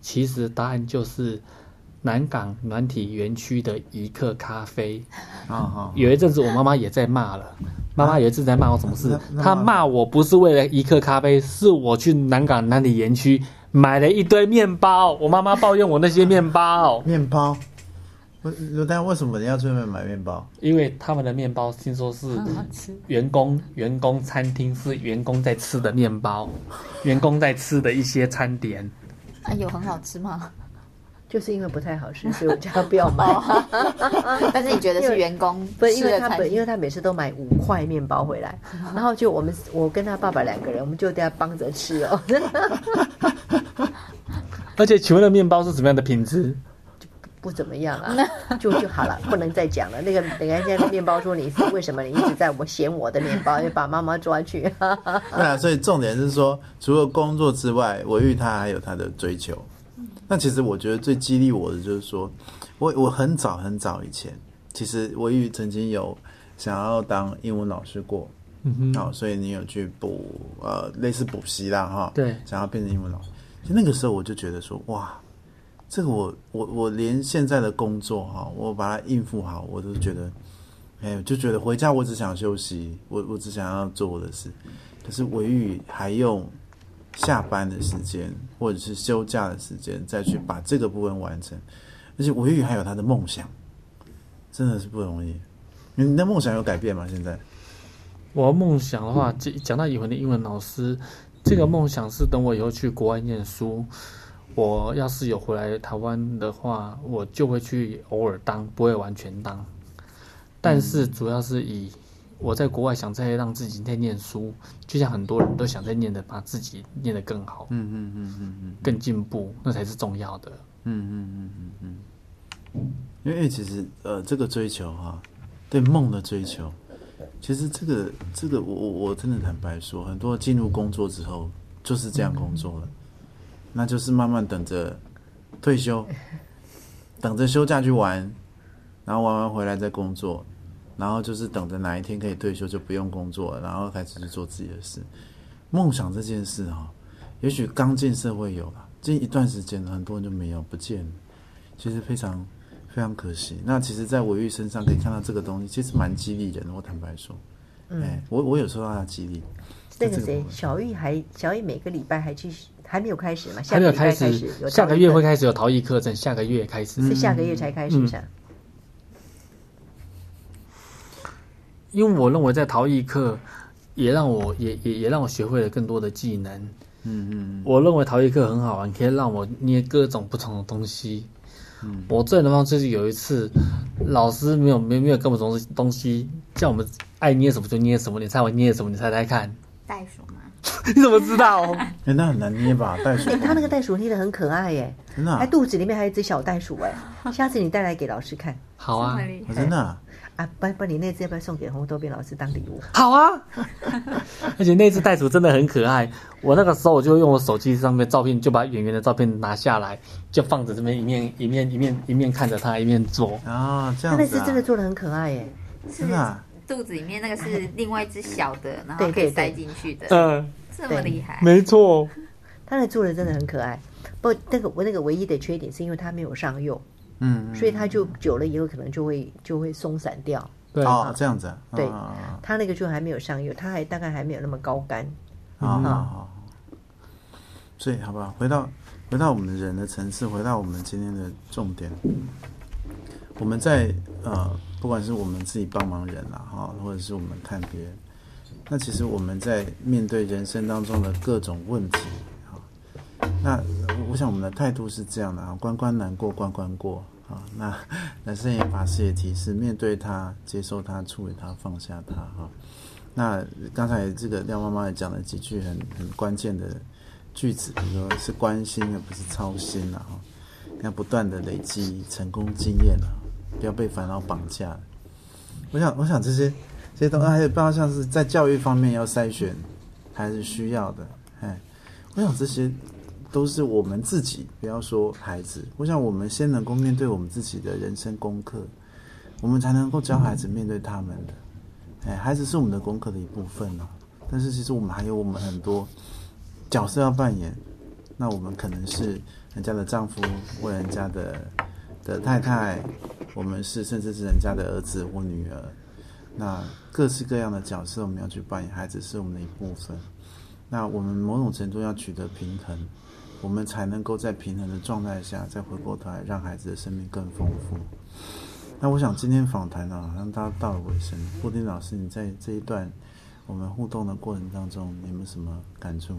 其实答案就是南港软体园区的一克咖啡。啊啊，有一阵子我妈妈也在骂了，妈妈有一次在骂我什么事她骂我不是为了一克咖啡，是我去南港软体园区买了一堆面包，我妈妈抱怨我那些面包，面包。我但为什么你要去那边买面包？因为他们的面包听说是很好吃。员工员工餐厅是员工在吃的面包，员工在吃的一些餐点。啊，有很好吃吗？就是因为不太好吃，所以我叫他不要买。但是你觉得是员工不是因为他本，因为他每次都买五块面包回来，然后就我们我跟他爸爸两个人，我们就在帮着吃哦。而且，请问的面包是什么样的品质？不怎么样啊，就就好了，不能再讲了。那个等一下，现在面包说你是为什么你一直在我嫌我的面包，要把妈妈抓去。对啊，所以重点是说，除了工作之外，维玉他还有他的追求。那其实我觉得最激励我的就是说，我我很早很早以前，其实维玉曾经有想要当英文老师过，嗯哼，好、所以你有去补呃类似补习啦哈，对想要变成英文老师。其实那个时候我就觉得说，哇，这个我我我连现在的工作哈，我把它应付好，我都觉得，哎，就觉得回家我只想休息，我我只想要做我的事。可是维玉还用下班的时间或者是休假的时间再去把这个部分完成，而且维玉还有他的梦想，真的是不容易。你的梦想有改变吗？现在？我梦想的话，讲讲到以文的英文老师，这个梦想是等我以后去国外念书，我要是有回来台湾的话，我就会去偶尔当，不会完全当。但是主要是以我在国外想再让自己再念书，就像很多人都想再念的，把自己念得更好，嗯嗯嗯嗯嗯更进步，那才是重要的。嗯嗯嗯嗯嗯，因为其实呃，这个追求哈、对梦的追求，其实这个这个我我我真的坦白说，很多进入工作之后就是这样工作了，那就是慢慢等着退休，等着休假去玩，然后玩完回来再工作，然后就是等着哪一天可以退休就不用工作了，然后开始去做自己的事。梦想这件事哈、也许刚进社会有了，近一段时间很多人就没有不见了，其实非常非常可惜。那其实，在维玉身上可以看到这个东西，其实蛮激励人的。我坦白说，哎、我我有受到他激励。那个谁小玉还小玉每个礼拜还去，还没有开始嘛？下还没有开始，下个月会开，始有陶艺课程，下个月开始。是下个月才开始嗯是吧？因为我认为在陶艺课也让我也也也让我学会了更多的技能。嗯嗯我认为陶艺课很好玩，可以让我捏各种不同的东西。嗯我最难忘就是有一次，老师没有没没有给我们东西东西，叫我们爱捏什么就捏什么。你猜我捏什么？你猜猜看？袋鼠吗？你怎么知道？哎、那很难捏吧？袋鼠哎，，他那个袋鼠捏的很可爱耶，真的、啊还，肚子里面还有一只小袋鼠哎，下次你带来给老师看好啊真的、啊，啊，不不，你那只要不要送给红豆边老师当礼物？好啊！而且那只袋鼠真的很可爱。我那个时候我就用我手机上面照片，就把演员的照片拿下来，就放着这边一面一面一面一面看着它，一面做。啊，这他那样子啊，只真的做的很可爱耶，真的、啊，肚子里面那个是另外一只小的，然后可以塞对进去的，嗯，这么厉害。没错。他那做的真的很可爱。不，那个我那个唯一的缺点是因为它没有上釉，嗯，嗯所以它就久了以后可能就会就会松散掉。对，哦，这样子啊，对啊它那个就还没有上釉，它还大概还没有那么高干。啊啊啊！所以，好不好？回到回到我们人的层次，回到我们今天的重点，我们在呃，不管是我们自己帮忙人啦，哈，或者是我们看别人，那其实我们在面对人生当中的各种问题，哈，那我想我们的态度是这样的啊，关关难过关关过啊。那 那圣严法师也提示，面对他，接受他，处理他，放下他，哈。那刚才这个廖妈妈也讲了几句很很关键的句子，比如说是关心而不是操心啊，哈，要不断的累积成功经验啊，不要被烦恼绑架。我想，我想这些这些东西，还有包括像是在教育方面要筛选还是需要的，哎，我想这些都是我们自己，不要说孩子，我想我们先能够面对我们自己的人生功课，我们才能够教孩子面对他们的。哎，孩子是我们的功课的一部分啊，但是其实我们还有我们很多角色要扮演。那我们可能是人家的丈夫或人家的的太太，我们是甚至是人家的儿子或女儿。那各式各样的角色我们要去扮演，孩子是我们的一部分。那我们某种程度要取得平衡，我们才能够在平衡的状态下，再回过头来让孩子的生命更丰富。那我想今天访谈呢，好像到到了尾声。布丁老师，你在这一段我们互动的过程当中，你有没有什么感触？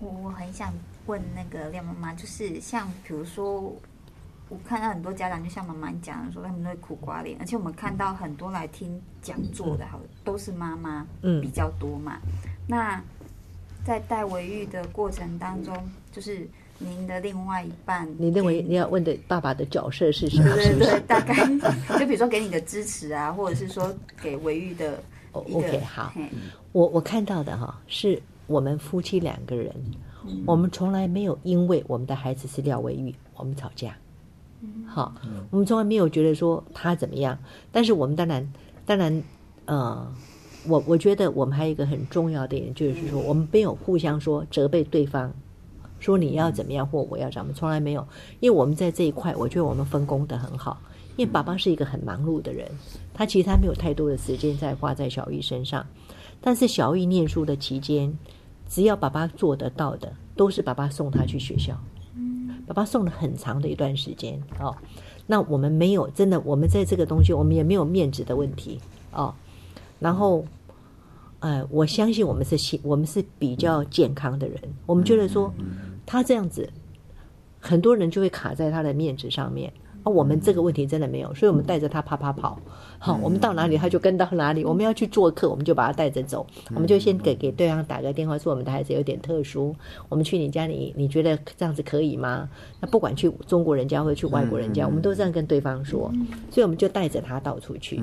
我我很想问那个廖妈妈，就是像比如说，我看到很多家长就像妈妈讲的说，他们都会苦瓜脸，而且我们看到很多来听讲座的，好都是妈妈嗯比较多嘛。那在带维育的过程当中，就是您的另外一半，你认为给你要问的爸爸的角色是什么？对对对，大概 就比如说给你的支持啊，或者是说给维育的 OK，好我我看到的哈，是我们夫妻两个人，我们从来没有因为我们的孩子是廖维玉，我们吵架。好，我们从来没有觉得说他怎么样，但是我们当然，当然，呃，我我觉得我们还有一个很重要的点，就是说我们没有互相说责备对方，说你要怎么样或我要怎么，从来没有，因为我们在这一块，我觉得我们分工的很好。因为爸爸是一个很忙碌的人，他其实他没有太多的时间在花在小玉身上，但是小玉念书的期间，只要爸爸做得到的，都是爸爸送他去学校。爸爸送了很长的一段时间哦。那我们没有真的，我们在这个东西，我们也没有面子的问题哦。然后，呃，我相信我们是心，我们是比较健康的人。我们觉得说，他这样子，很多人就会卡在他的面子上面。啊，我们这个问题真的没有，所以我们带着他啪啪跑。好，我们到哪里他就跟到哪里。我们要去做客，我们就把他带着走。我们就先给给对方打个电话，说我们的孩子有点特殊，我们去你家里，你觉得这样子可以吗？那不管去中国人家或者去外国人家，我们都这样跟对方说。所以我们就带着他到处去。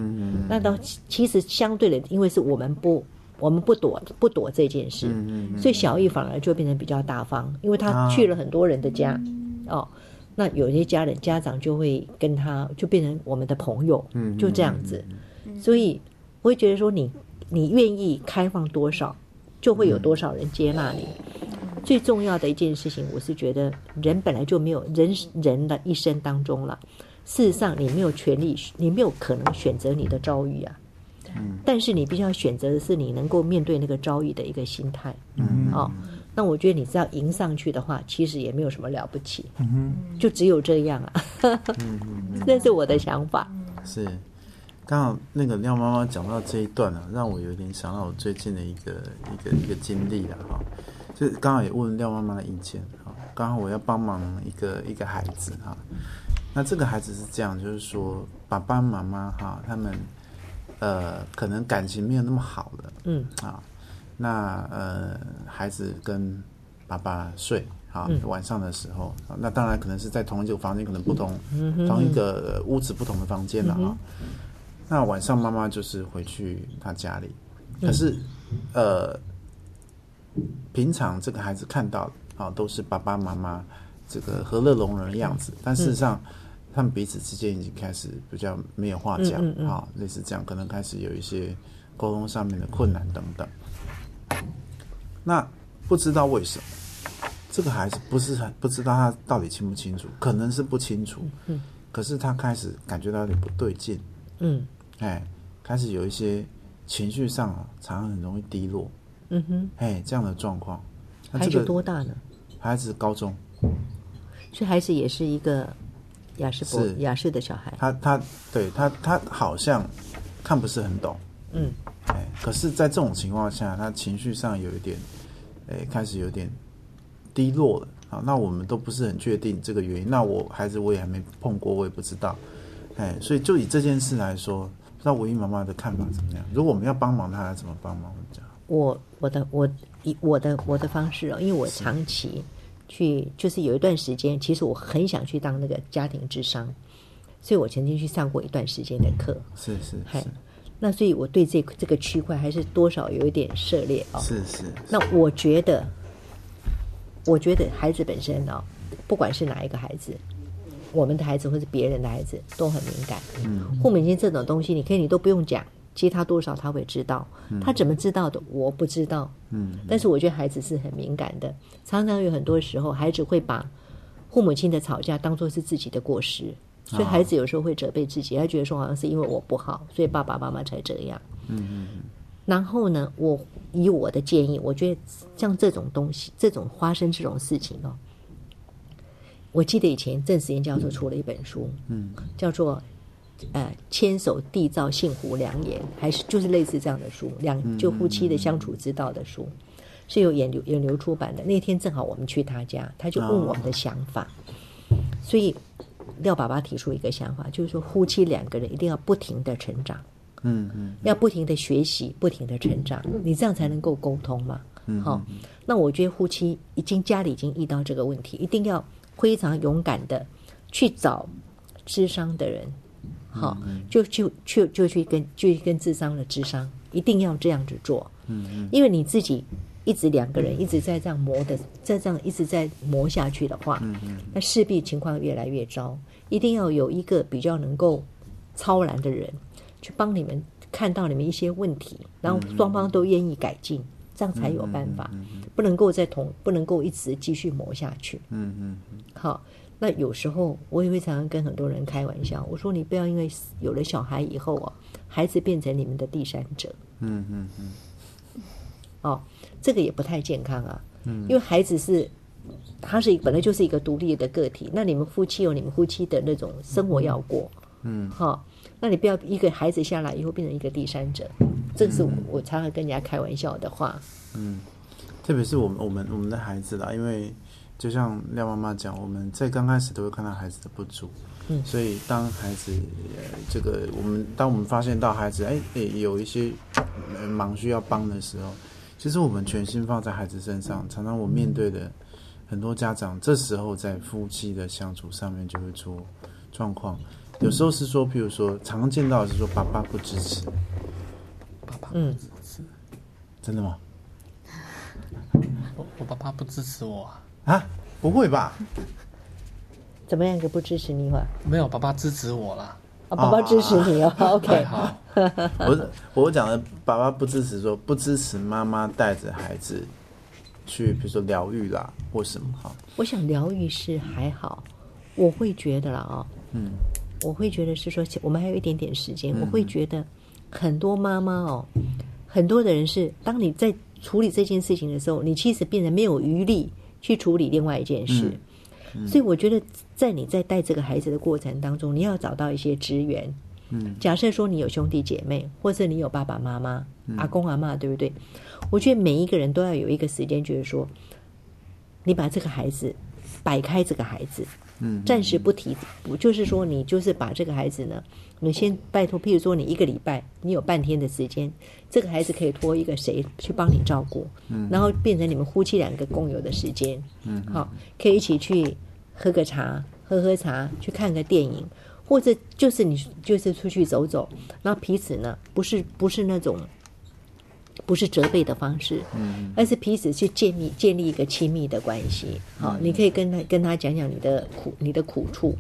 那到其实相对的，因为是我们不我们不躲不躲这件事，所以小易反而就变成比较大方，因为他去了很多人的家哦。那有些家人家长就会跟他就变成我们的朋友，嗯就这样子。所以我会觉得说，你你愿意开放多少，就会有多少人接纳你。最重要的一件事情，我是觉得人本来就没有人人的一生当中了。事实上，你没有权利，你没有可能选择你的遭遇啊。但是你必须要选择的是你能够面对那个遭遇的一个心态。嗯，哦。那我觉得你只要迎上去的话，其实也没有什么了不起，就只有这样啊。这是我的想法。是，刚好那个廖妈妈讲到这一段啊，让我有点想到我最近的一个一个一个经历了哈。就刚好也问廖妈妈的意见哈。刚好我要帮忙一个一个孩子哈。那这个孩子是这样，就是说爸爸妈妈哈，他们呃可能感情没有那么好了，嗯啊。那呃，孩子跟爸爸睡啊，晚上的时候，那当然可能是在同一个房间，可能不同，同一个屋子不同的房间了哈。那晚上妈妈就是回去他家里，可是呃，平常这个孩子看到啊，都是爸爸妈妈这个和乐融融的样子，但事实上他们彼此之间已经开始比较没有话讲啊，类似这样，可能开始有一些沟通上面的困难等等。那不知道为什么，这个孩子不是很不知道他到底清不清楚，可能是不清楚。嗯，可是他开始感觉到有点不对劲。嗯，哎，开始有一些情绪上啊，常常很容易低落。嗯哼，哎，这样的状况。孩子多大呢？孩子高中。所以孩子也是一个雅士伯雅士的小孩。他他对他他好像看不是很懂。嗯。哎，可是，在这种情况下，他情绪上有一点，哎，开始有点低落了啊。那我们都不是很确定这个原因。那我孩子我也还没碰过，我也不知道。哎，所以就以这件事来说，不知道唯一妈妈的看法怎么样？如果我们要帮忙他，怎么帮忙？我我的我以我的我的方式哦，因为我长期去，就是有一段时间，其实我很想去当那个家庭智商，所以我曾经去上过一段时间的课。是是是。那所以，我对这这个区块还是多少有一点涉猎哦。是是。那我觉得，我觉得孩子本身哦，不管是哪一个孩子，我们的孩子或者别人的孩子，都很敏感。嗯。父母亲这种东西，你可以你都不用讲，其实他多少他会知道。他怎么知道的？我不知道。嗯。但是我觉得孩子是很敏感的，常常有很多时候，孩子会把父母亲的吵架当做是自己的过失。所以孩子有时候会责备自己，他觉得说好像是因为我不好，所以爸爸妈妈才这样。嗯嗯嗯。然后呢，我以我的建议，我觉得像这种东西，这种发生这种事情哦，我记得以前郑思妍教授出了一本书，嗯，叫做呃牵手缔造幸福良言，还是就是类似这样的书，两就夫妻的相处之道的书，是有演流演流出版的。那天正好我们去他家，他就问我们的想法，所以。廖爸爸提出一个想法，就是说夫妻两个人一定要不停的成长，嗯嗯，要不停的学习，不停的成长，你这样才能够沟通嘛。好，那我觉得夫妻已经家里已经遇到这个问题，一定要非常勇敢的去找智商的人，好，就就去就去跟就去跟智商的智商，一定要这样子做，嗯嗯，因为你自己。一直两个人一直在这样磨的，在这样一直在磨下去的话，那势必情况越来越糟。一定要有一个比较能够超然的人去帮你们看到你们一些问题，然后双方都愿意改进，这样才有办法。不能够再同不能够一直继续磨下去。嗯嗯好，那有时候我也会常常跟很多人开玩笑，我说你不要因为有了小孩以后哦，孩子变成你们的第三者。嗯嗯嗯。哦。这个也不太健康啊，嗯，因为孩子是，他是本来就是一个独立的个体，那你们夫妻有你们夫妻的那种生活要过，嗯，好，那你不要一个孩子下来以后变成一个第三者，这个是我我常常跟人家开玩笑的话，嗯，特别是我们我们我们的孩子啦，因为就像廖妈妈讲，我们在刚开始都会看到孩子的不足，嗯。所以当孩子呃这个我们当我们发现到孩子哎哎有一些呃忙需要帮的时候，其实我们全心放在孩子身上，常常我面对的很多家长，这时候在夫妻的相处上面就会出状况。有时候是说，譬如说，常常见到的是说爸爸不支持，爸爸，嗯，真的吗？我 我爸爸不支持我啊，啊，不会吧？怎么样一个不支持你话？没有爸爸支持我啦。啊，爸爸支持你哦。OK，好，我我讲的爸爸不支持说不支持妈妈带着孩子去，比如说疗愈啦或什么哈。我想疗愈是还好，我会觉得啦啊、嗯我会觉得是说，我们还有一点点时间，我会觉得很多妈妈哦，很多的人是，当你在处理这件事情的时候，你其实变得没有余力去处理另外一件事。所以我觉得，在你在带这个孩子的过程当中，你要找到一些资源。嗯，假设说你有兄弟姐妹，或者你有爸爸妈妈、阿公阿妈，对不对？我觉得每一个人都要有一个时间，就是说，你把这个孩子摆开，这个孩子，嗯，暂时不提，不就是说你就是把这个孩子呢，你先拜托，譬如说你一个礼拜，你有半天的时间，这个孩子可以托一个谁去帮你照顾，嗯，然后变成你们夫妻两个共有的时间，嗯，好，可以一起去喝个茶，喝喝茶，去看个电影，或者就是你就是出去走走，然后彼此呢不是不是那种。不是责备的方式，嗯，而是彼此去建立建立一个亲密的关系。好，你可以跟他跟他讲讲你的苦你的苦处，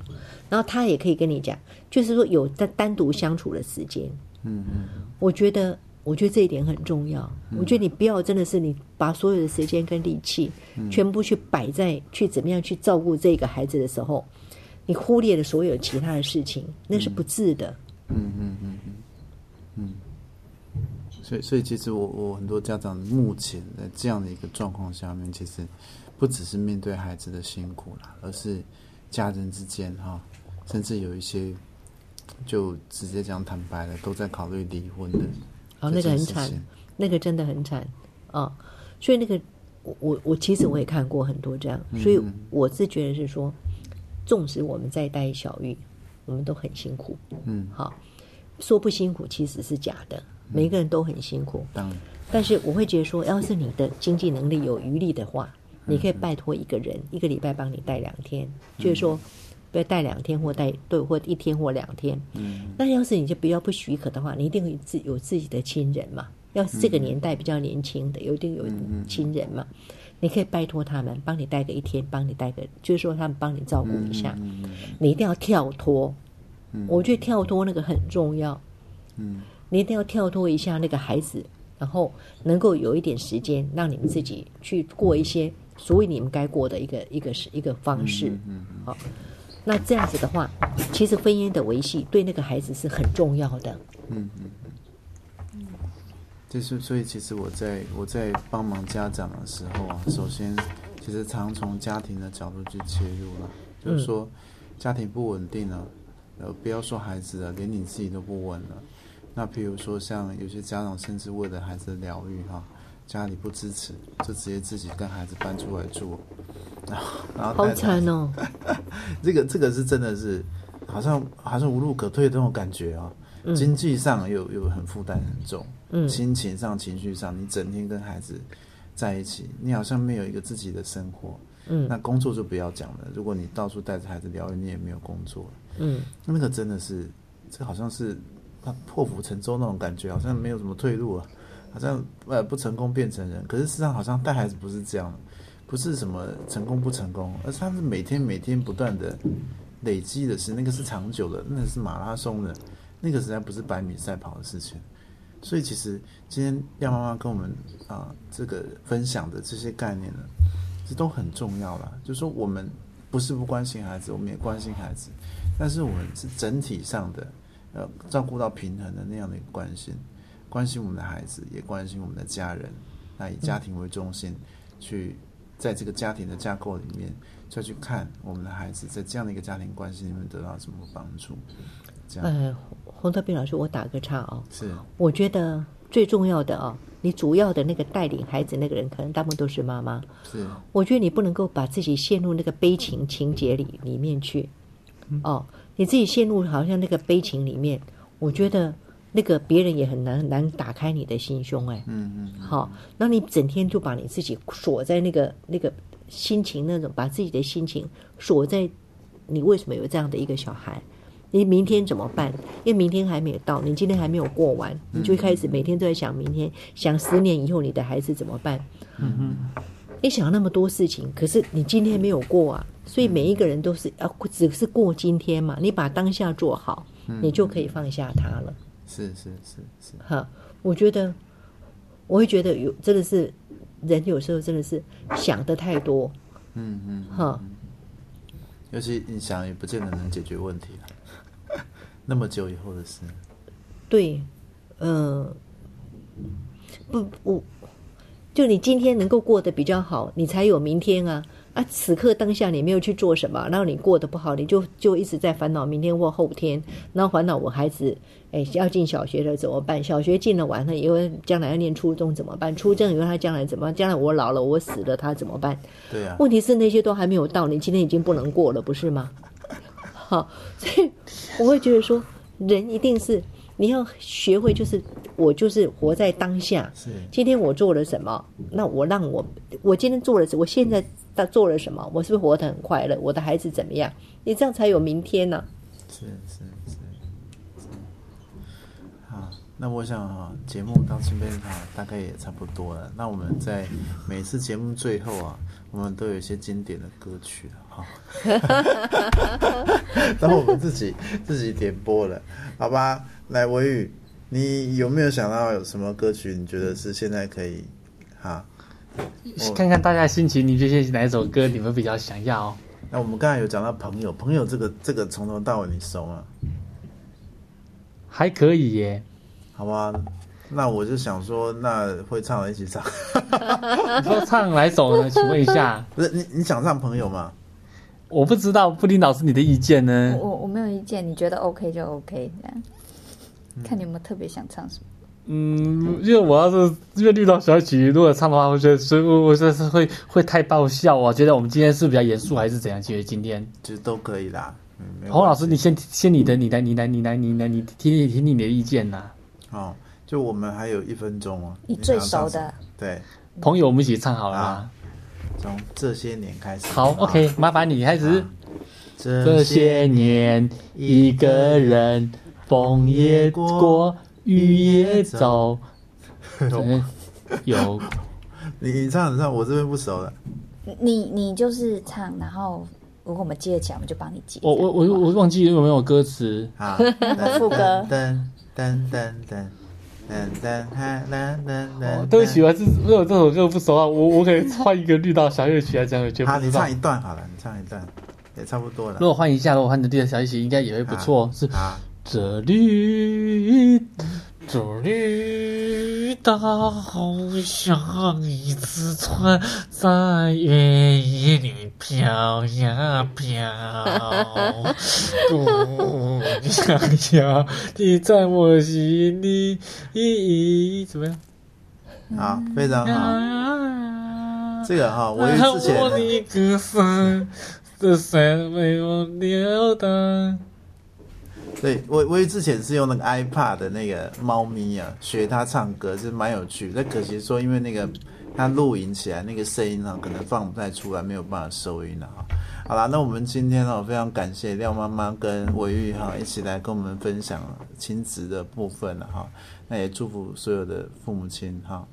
然后他也可以跟你讲，就是说有单单独相处的时间。嗯嗯我觉得，我觉得这一点很重要。我觉得你不要真的是你把所有的时间跟力气全部去摆在去怎么样去照顾这个孩子的时候，你忽略了所有其他的事情，那是不智的。嗯嗯嗯嗯嗯。所以，所以其实我我很多家长目前在这样的一个状况下面，其实不只是面对孩子的辛苦啦，而是家人之间哈，甚至有一些就直接讲坦白了，都在考虑离婚的。哦，那个很惨，那个真的很惨啊、所以那个我我我其实我也看过很多这样，所以我是觉得是说，纵使我们在带小玉，我们都很辛苦，嗯，好，说不辛苦其实是假的，每个人都很辛苦，当然，但是我会觉得说，要是你的经济能力有余力的话，你可以拜托一个人，一个礼拜帮你带两天，就是说，不要带两天或带对或一天或两天。嗯那要是你就比较不许可的话，你一定会自有自己的亲人嘛。要是这个年代比较年轻的，有一定有亲人嘛，你可以拜托他们帮你带个一天，帮你带个，就是说他们帮你照顾一下。你一定要跳脱，我觉得跳脱那个很重要。嗯你一定要跳脱一下那个孩子，然后能够有一点时间，让你们自己去过一些所谓你们该过的一个一个是一个方式。嗯好，那这样子的话，其实婚姻的维系对那个孩子是很重要的。嗯嗯嗯，就是所以其实我在我在帮忙家长的时候啊，首先其实常从家庭的角度去切入了，就是说家庭不稳定了，呃，不要说孩子了，连你自己都不稳了。那譬如说像有些家长甚至为了孩子的疗愈哈、家里不支持，就直接自己跟孩子搬出来住，然后然后好惨哦！这个这个是真的是，好像好像无路可退的那种感觉啊。经济上又又很负担很重，嗯心情上、情绪上，你整天跟孩子在一起，你好像没有一个自己的生活。嗯那工作就不要讲了，如果你到处带着孩子疗愈，你也没有工作了。嗯，那个真的是，这好像是他破釜沉舟那种感觉，好像没有什么退路了，好像呃不成功变成人。可是事实上，好像带孩子不是这样，不是什么成功不成功，而是他是每天每天不断的累积的是那个是长久的，那个是马拉松的，那个实在不是百米赛跑的事情。所以其实今天廖妈妈跟我们啊、这个分享的这些概念呢，这都很重要啦。就是说我们不是不关心孩子，我们也关心孩子，但是我们是整体上的呃照顾到平衡的那样的一个关心，关心我们的孩子，也关心我们的家人，那以家庭为中心，去在这个家庭的架构里面，再去看我们的孩子在这样的一个家庭关系里面得到什么帮助。这样、呃，洪德斌老师，我打个岔哦，是我觉得最重要的哦，你主要的那个带领孩子那个人，可能大部分都是妈妈。是我觉得你不能够把自己陷入那个悲情情节里里面去。哦，你你自己陷入好像那个悲情里面，我觉得那个别人也很难难打开你的心胸哎。嗯嗯，好，那你整天就把你自己锁在那个那个心情那种，把自己的心情锁在你为什么有这样的一个小孩？你明天怎么办？因为明天还没有到，你今天还没有过完，你就开始每天都在想明天，想十年以后你的孩子怎么办？嗯哼，你想那么多事情，可是你今天没有过啊，所以每一个人都是要只是过今天嘛。你把当下做好，你就可以放下他了。是是是是，哈，我觉得我会觉得有真的是人有时候真的是想的太多，嗯嗯，哈，尤其你想也不见得能解决问题了。那么久以后的事，对，嗯、不不，就你今天能够过得比较好，你才有明天啊。啊，此刻当下你没有去做什么，然后你过得不好，你就就一直在烦恼明天或后天，然后烦恼我孩子，哎，要进小学了怎么办？小学进了完了以后，将来要念初中怎么办？初中以后他将来怎么办？将来我老了，我死了，他怎么办？对啊，问题是那些都还没有到，你今天已经不能过了，不是吗？好，所以我会觉得说，人一定是你要学会，就是我就是活在当下。是今天我做了什么？那我让我我今天做了什？我现在在做了什么？我是不是活得很快乐？我的孩子怎么样？你这样才有明天呢、是，是好，那我想哈、节目到这边哈、大概也差不多了。那我们在每次节目最后啊，我们都有一些经典的歌曲哈，然后我们自己自己点播了，好吧？来，维宇，你有没有想到有什么歌曲？你觉得是现在可以哈？看看大家心情，你觉得哪一首歌你们比较想要？那我们刚才有讲到朋友，朋友这个这个从头到尾你熟吗？还可以耶。好吧，那我就想说，那会唱的一起唱。你说唱哪首呢？请问一下，不是你你想唱朋友吗？我不知道布丁老师你的意见呢？我我没有意见，你觉得 OK 就 OK，这样。看你有没有特别想唱什么？嗯，因为我要是因为绿岛小曲如果唱的话，我觉得所以我我觉得是会会太爆笑啊。觉得我们今天是比较严肃还是怎样？觉得今天其实都可以啦。嗯，没有洪老师，你先先你的，你来，你来，你来，你来，你听听听你的意见呐。哦，就我们还有一分钟哦。你最熟的，对，朋友，我们一起唱好了？从这些年开始。好，OK，麻烦你开始啊。这这些年，一个人，风也过，雨也走，真有你你唱你唱，我这边不熟的。你你就是唱，然后如果我们接得起来，我们就帮你接。我我我我忘记有没有歌词。啊，副歌噔噔噔噔噔噔哈噔噔噔，我都喜欢，是如果这首歌不熟啊，我我可以换一个绿岛小夜曲啊，这样就唱一段好了，你唱一段也差不多了。如果换一下，如果换绿岛小夜曲，应该也会不错。是啊，这里。这里岛像一只船，在原野里飘呀飘。姑娘呀，你在我心里，怎么样？啊，非常好。啊这个哈，我之我前的歌声，这山为我流荡。对我我之前是用那个 iPad 的那个猫咪啊，学它唱歌，是蛮有趣。但可惜说，因为那个它录影起来那个声音呢，可能放不太出来，没有办法收音了哈。好啦，那我们今天呢，非常感谢廖妈妈跟维玉哈一起来跟我们分享亲子的部分了哈。那也祝福所有的父母亲哈，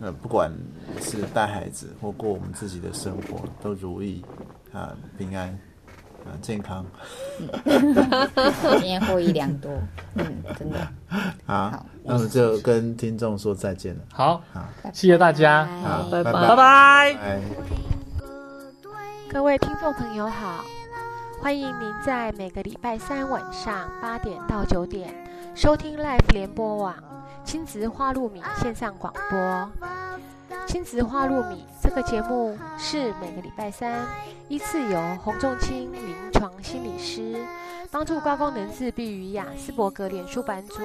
呃，不管是带孩子或过我们自己的生活，都如意啊，平安啊，健康。今天获益良多，嗯，真的。好好，那我们就跟听众说再见了。好，好，谢谢大家，好，拜拜拜拜。拜。各位听众朋友好，欢迎您在每个礼拜三晚上八点到九点收听 Life 联播网亲子花露米线上广播。亲子花露米这个节目是每个礼拜三依次由洪仲清临床心理师帮助高功能自闭与雅斯伯格脸书版主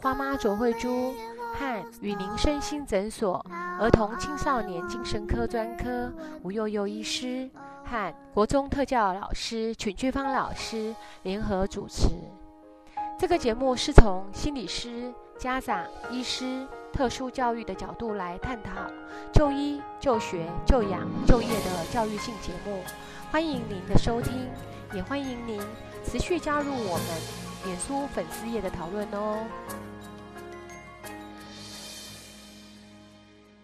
花妈卓慧珠和与您身心诊所儿童青少年精神科专科吴幼幼医师。和国中特教老师群聚芳老师联合主持。这个节目是从心理师、家长、医师、特殊教育的角度来探讨就医、就学、就养、就业的教育性节目。欢迎您的收听，也欢迎您持续加入我们脸书粉丝页的讨论哦。